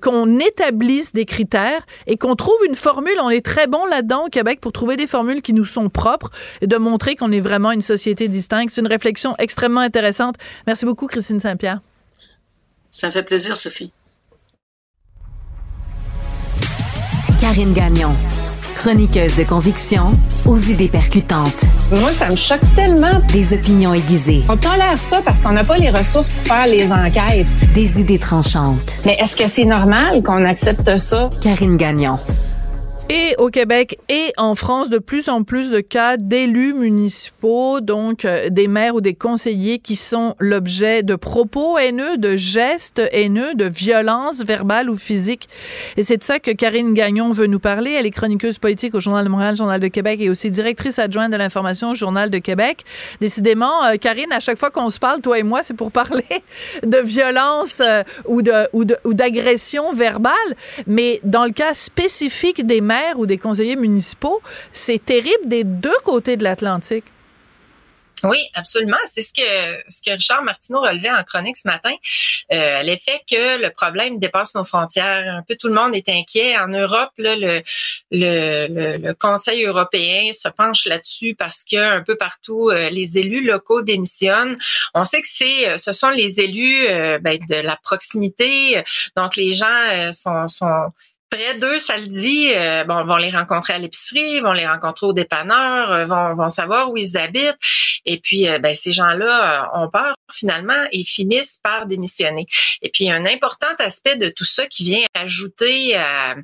Qu'on établisse des critères et qu'on trouve une formule. On est très bon là-dedans au Québec pour trouver des formules qui nous sont propres et de montrer qu'on est vraiment une société distincte. C'est une réflexion extrêmement intéressante. Merci beaucoup, Christine Saint-Pierre. Ça me fait plaisir, Sophie. Karine Gagnon Chroniqueuse de conviction aux idées percutantes. Moi, ça me choque tellement. Des opinions aiguisées. On tolère ça parce qu'on n'a pas les ressources pour faire les enquêtes. Des idées tranchantes. Mais est-ce que c'est normal qu'on accepte ça? Karine Gagnon. Et au Québec et en France, de plus en plus de cas d'élus municipaux, donc euh, des maires ou des conseillers qui sont l'objet de propos haineux, de gestes haineux, de violences verbales ou physiques. Et c'est de ça que Karine Gagnon veut nous parler. Elle est chroniqueuse politique au Journal de Montréal, Journal de Québec et aussi directrice adjointe de l'information au Journal de Québec. Décidément, euh, Karine, à chaque fois qu'on se parle, toi et moi, c'est pour parler [laughs] de violence euh, ou de ou d'agression verbale. Mais dans le cas spécifique des maires ou des conseillers municipaux, c'est terrible des deux côtés de l'Atlantique. Oui, absolument. C'est ce que ce que Richard Martineau relevait en chronique ce matin. Euh, L'effet que le problème dépasse nos frontières. Un peu tout le monde est inquiet. En Europe, le, le, le, Conseil européen se penche là-dessus parce que un peu partout, euh, les élus locaux démissionnent. On sait que c'est ce sont les élus euh, ben, de la proximité. Donc les gens euh, sont, sont près d'eux, ça le dit, euh, bon, vont les rencontrer à l'épicerie, vont les rencontrer au dépanneur, euh, vont, vont savoir où ils habitent. Et puis, euh, ben, ces gens-là ont peur finalement et finissent par démissionner. Et puis, un important aspect de tout ça qui vient ajouter à,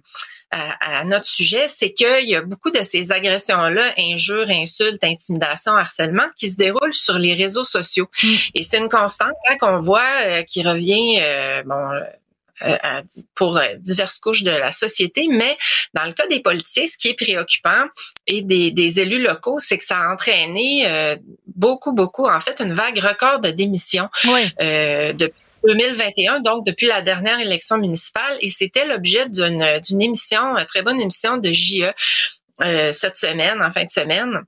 à, notre sujet, c'est qu'il y a beaucoup de ces agressions-là, injures, insultes, intimidations, harcèlement, qui se déroulent sur les réseaux sociaux. Mm. Et c'est une constante hein, qu'on voit qui revient, bon euh, pour euh, diverses couches de la société, mais dans le cas des politiciens, ce qui est préoccupant et des, des élus locaux, c'est que ça a entraîné euh, beaucoup, beaucoup, en fait, une vague record de démissions depuis 2021, donc depuis la dernière élection municipale, et c'était l'objet d'une, d'une émission, une très bonne émission de JE cette semaine, en fin de semaine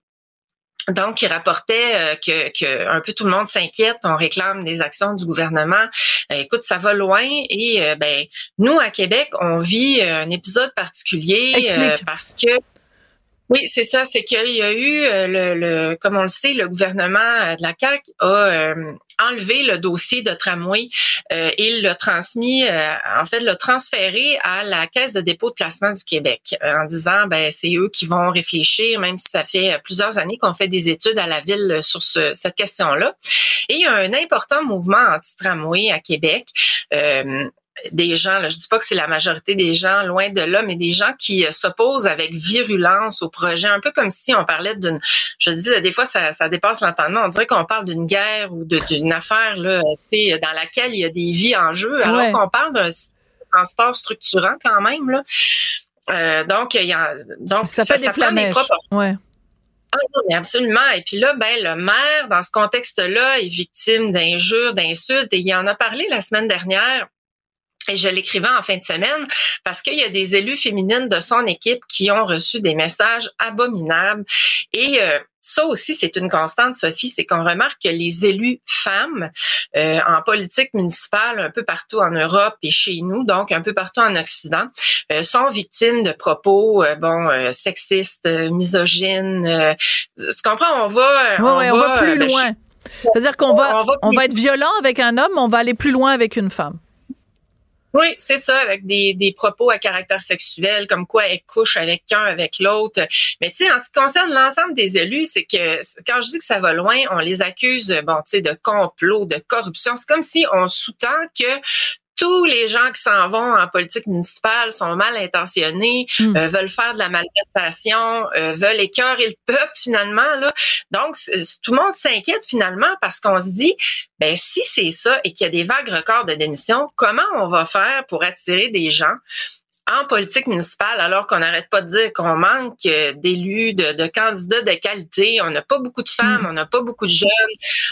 donc, il rapportait euh, que, que, un peu tout le monde s'inquiète, on réclame des actions du gouvernement. Euh, écoute, ça va loin et euh, ben nous à Québec, on vit un épisode particulier parce que oui, c'est ça. C'est qu'il y a eu le, le, comme on le sait, le gouvernement de la CAQ a enlevé le dossier de tramway euh, et l'a transmis, euh, en fait, l'a transféré à la Caisse de dépôt de placement du Québec en disant, ben c'est eux qui vont réfléchir, même si ça fait plusieurs années qu'on fait des études à la ville sur cette question-là. Et il y a un important mouvement anti-tramway à Québec. Euh, des gens, là, je dis pas que c'est la majorité des gens, loin de là, mais des gens qui euh, s'opposent avec virulence au projet, un peu comme si on parlait d'une, je dis, des fois ça, ça dépasse l'entendement, on dirait qu'on parle d'une guerre ou d'une affaire là, dans laquelle il y a des vies en jeu, alors qu'on parle d'un transport structurant quand même là. Euh, donc, il y a, donc ça, fait des flamèches. Ouais. Ah non, mais absolument. Et puis là, ben, le maire, dans ce contexte-là, est victime d'injures, d'insultes. Et il en a parlé la semaine dernière et je l'écrivais en fin de semaine parce qu'il y a des élus féminines de son équipe qui ont reçu des messages abominables. Et euh, ça aussi, c'est une constante, Sophie, c'est qu'on remarque que les élus femmes euh, en politique municipale un peu partout en Europe et chez nous, donc un peu partout en Occident, euh, sont victimes de propos bon sexistes, misogynes. tu comprends? On va, on, on va, plus ben, loin. C'est-à-dire qu'on va, on va être violent avec un homme, mais on va aller plus loin avec une femme. Oui, c'est ça, avec des, des propos à caractère sexuel, comme quoi elle couche avec un, avec l'autre. Mais tu sais, en ce qui concerne l'ensemble des élus, c'est que quand je dis que ça va loin, on les accuse, bon, tu sais, de complot, de corruption. C'est comme si on sous-tend que tous les gens qui s'en vont en politique municipale sont mal intentionnés, hmm. euh, veulent faire de la malversation, euh, veulent écœurer le peuple finalement. Là. Donc, tout le monde s'inquiète finalement parce qu'on se dit, ben si c'est ça et qu'il y a des vagues records de démission, comment on va faire pour attirer des gens? En politique municipale, alors qu'on n'arrête pas de dire qu'on manque euh, d'élus, de, candidats de qualité, on n'a pas beaucoup de femmes, mm. on n'a pas beaucoup de jeunes.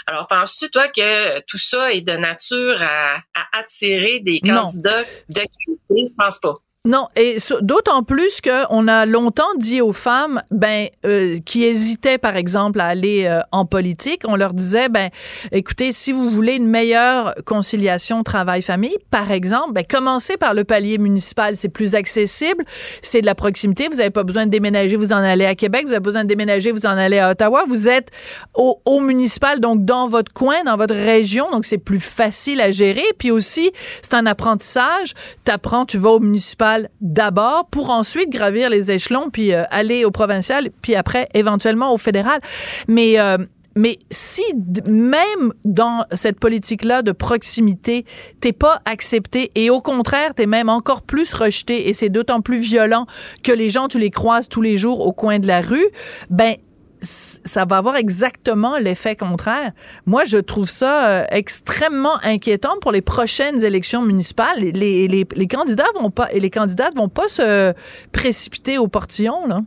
Alors, penses-tu, toi, que tout ça est de nature à, à attirer des candidats de qualité? Je pense pas. Non, et d'autant plus qu'on a longtemps dit aux femmes, ben, euh, qui hésitaient, par exemple, à aller euh, en politique, on leur disait, ben, écoutez, si vous voulez une meilleure conciliation travail-famille, par exemple, ben, commencez par le palier municipal, c'est plus accessible, c'est de la proximité, vous n'avez pas besoin de déménager, vous en allez à Québec, vous avez besoin de déménager, vous en allez à Ottawa, vous êtes au, au municipal, donc dans votre coin, dans votre région, donc c'est plus facile à gérer, puis aussi, c'est un apprentissage, t'apprends, tu vas au municipal, d'abord pour ensuite gravir les échelons puis euh, aller au provincial puis après éventuellement au fédéral. Mais euh, mais si même dans cette politique-là de proximité, t'es pas accepté et au contraire, t'es même encore plus rejeté et c'est d'autant plus violent que les gens, tu les croises tous les jours au coin de la rue, ben ça va avoir exactement l'effet contraire. Moi, je trouve ça euh, extrêmement inquiétant pour les prochaines élections municipales. Les, les, les, candidats vont pas et les candidates vont pas se précipiter au portillon, là.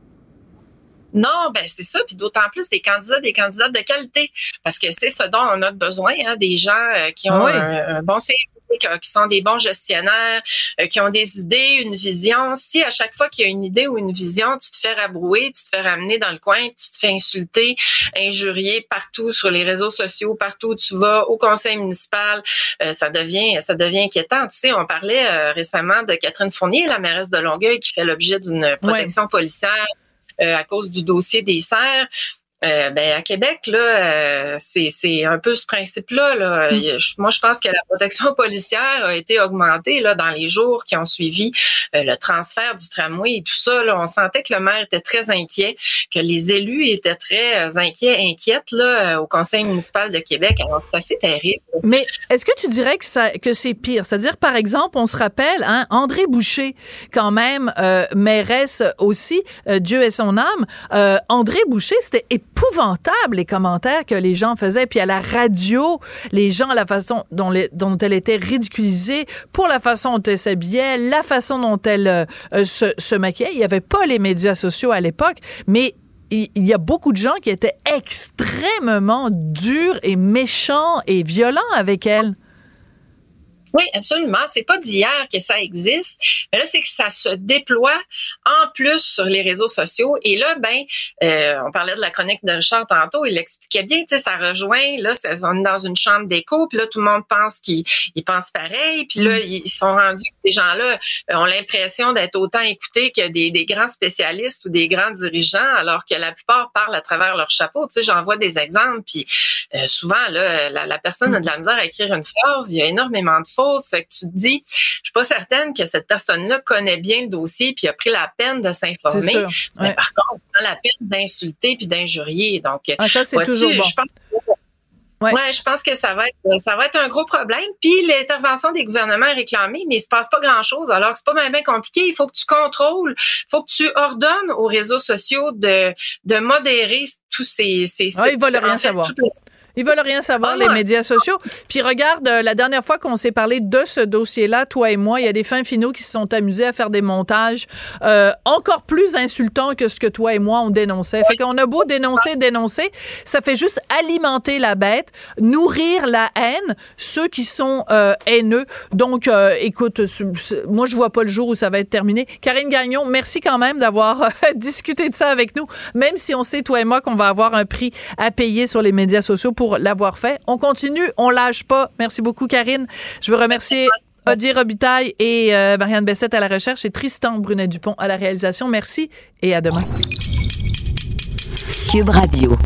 Non, ben c'est ça, puis d'autant plus des candidats, des candidates de qualité, parce que c'est ce dont on a besoin, hein, des gens euh, qui ont ah un, bon service qui sont des bons gestionnaires, euh, qui ont des idées, une vision. Si à chaque fois qu'il y a une idée ou une vision, tu te fais rabrouer, tu te fais ramener dans le coin, tu te fais insulter, injurier partout sur les réseaux sociaux, partout où tu vas, au conseil municipal, euh, ça devient ça devient inquiétant. Tu sais, on parlait euh, récemment de Catherine Fournier, la mairesse de Longueuil, qui fait l'objet d'une protection policière à cause du dossier des serres. Euh, ben à Québec là, euh, c'est c'est un peu ce principe-là. Là. Mm. moi, je pense que la protection [laughs] policière a été augmentée là dans les jours qui ont suivi euh, le transfert du tramway et tout ça. Là, on sentait que le maire était très inquiet, que les élus étaient très inquiets, inquiètes là au Conseil municipal de Québec. Alors c'est assez terrible. Mais est-ce que tu dirais que ça que c'est pire? C'est-à-dire, par exemple, on se rappelle, hein, André Boucher, quand même mairesse aussi, Dieu est son âme. André Boucher, c'était épouvantable les commentaires que les gens faisaient. Puis à la radio, les gens, la façon dont, elle était ridiculisée, pour la façon dont elle s'habillait, la façon dont elle euh, euh, se, se maquillait. Il n'y avait pas les médias sociaux à l'époque, mais il y a beaucoup de gens qui étaient extrêmement durs et méchants et violents avec elle. Oui, absolument. C'est pas d'hier que ça existe, mais là c'est que ça se déploie en plus sur les réseaux sociaux. Et là, ben, euh, on parlait de la chronique de Richard tantôt. Il expliquait bien, tu sais, ça rejoint. Là, on est dans une chambre d'écho, puis là tout le monde pense qu'ils pensent pareil. Puis là, mm. ils sont rendus. Ces gens-là ont l'impression d'être autant écoutés que des, des, grands spécialistes ou des grands dirigeants, alors que la plupart parlent à travers leur chapeau. Tu sais, j'en vois des exemples. Puis euh, souvent, là, la, la personne a de la misère à écrire une phrase. Il y a énormément de que tu te dis, je suis pas certaine que cette personne-là connaît bien le dossier puis a pris la peine de s'informer. Mais par contre, on la peine d'insulter puis d'injurier. Donc, ah, ça, c'est toujours bon. Je pense Ouais. je pense que ça va être ça va être un gros problème. Puis l'intervention des gouvernements est réclamée, mais il se passe pas grand chose. Alors c'est pas bien compliqué. Il faut que tu contrôles, il faut que tu ordonnes aux réseaux sociaux de de modérer tous ces ces. Ah, ils veulent rien savoir. Ils veulent rien savoir, les médias sociaux. Puis regarde, euh, la dernière fois qu'on s'est parlé de ce dossier-là, toi et moi, il y a des fins finaux qui se sont amusés à faire des montages euh, encore plus insultants que ce que toi et moi on dénonçait. Fait qu'on a beau dénoncer, dénoncer, ça fait juste alimenter la bête, nourrir la haine, ceux qui sont euh, haineux. Donc, euh, écoute, moi je vois pas le jour où ça va être terminé. Karine Gagnon, merci quand même d'avoir [laughs] discuté de ça avec nous, même si on sait toi et moi qu'on va avoir un prix à payer sur les médias sociaux pour l'avoir fait. On continue, on lâche pas. Merci beaucoup, Karine. Je veux remercier Odile Robitaille et euh, Marianne Bessette à la recherche et Tristan Brunet-Dupont à la réalisation. Merci et à demain. Cube Radio.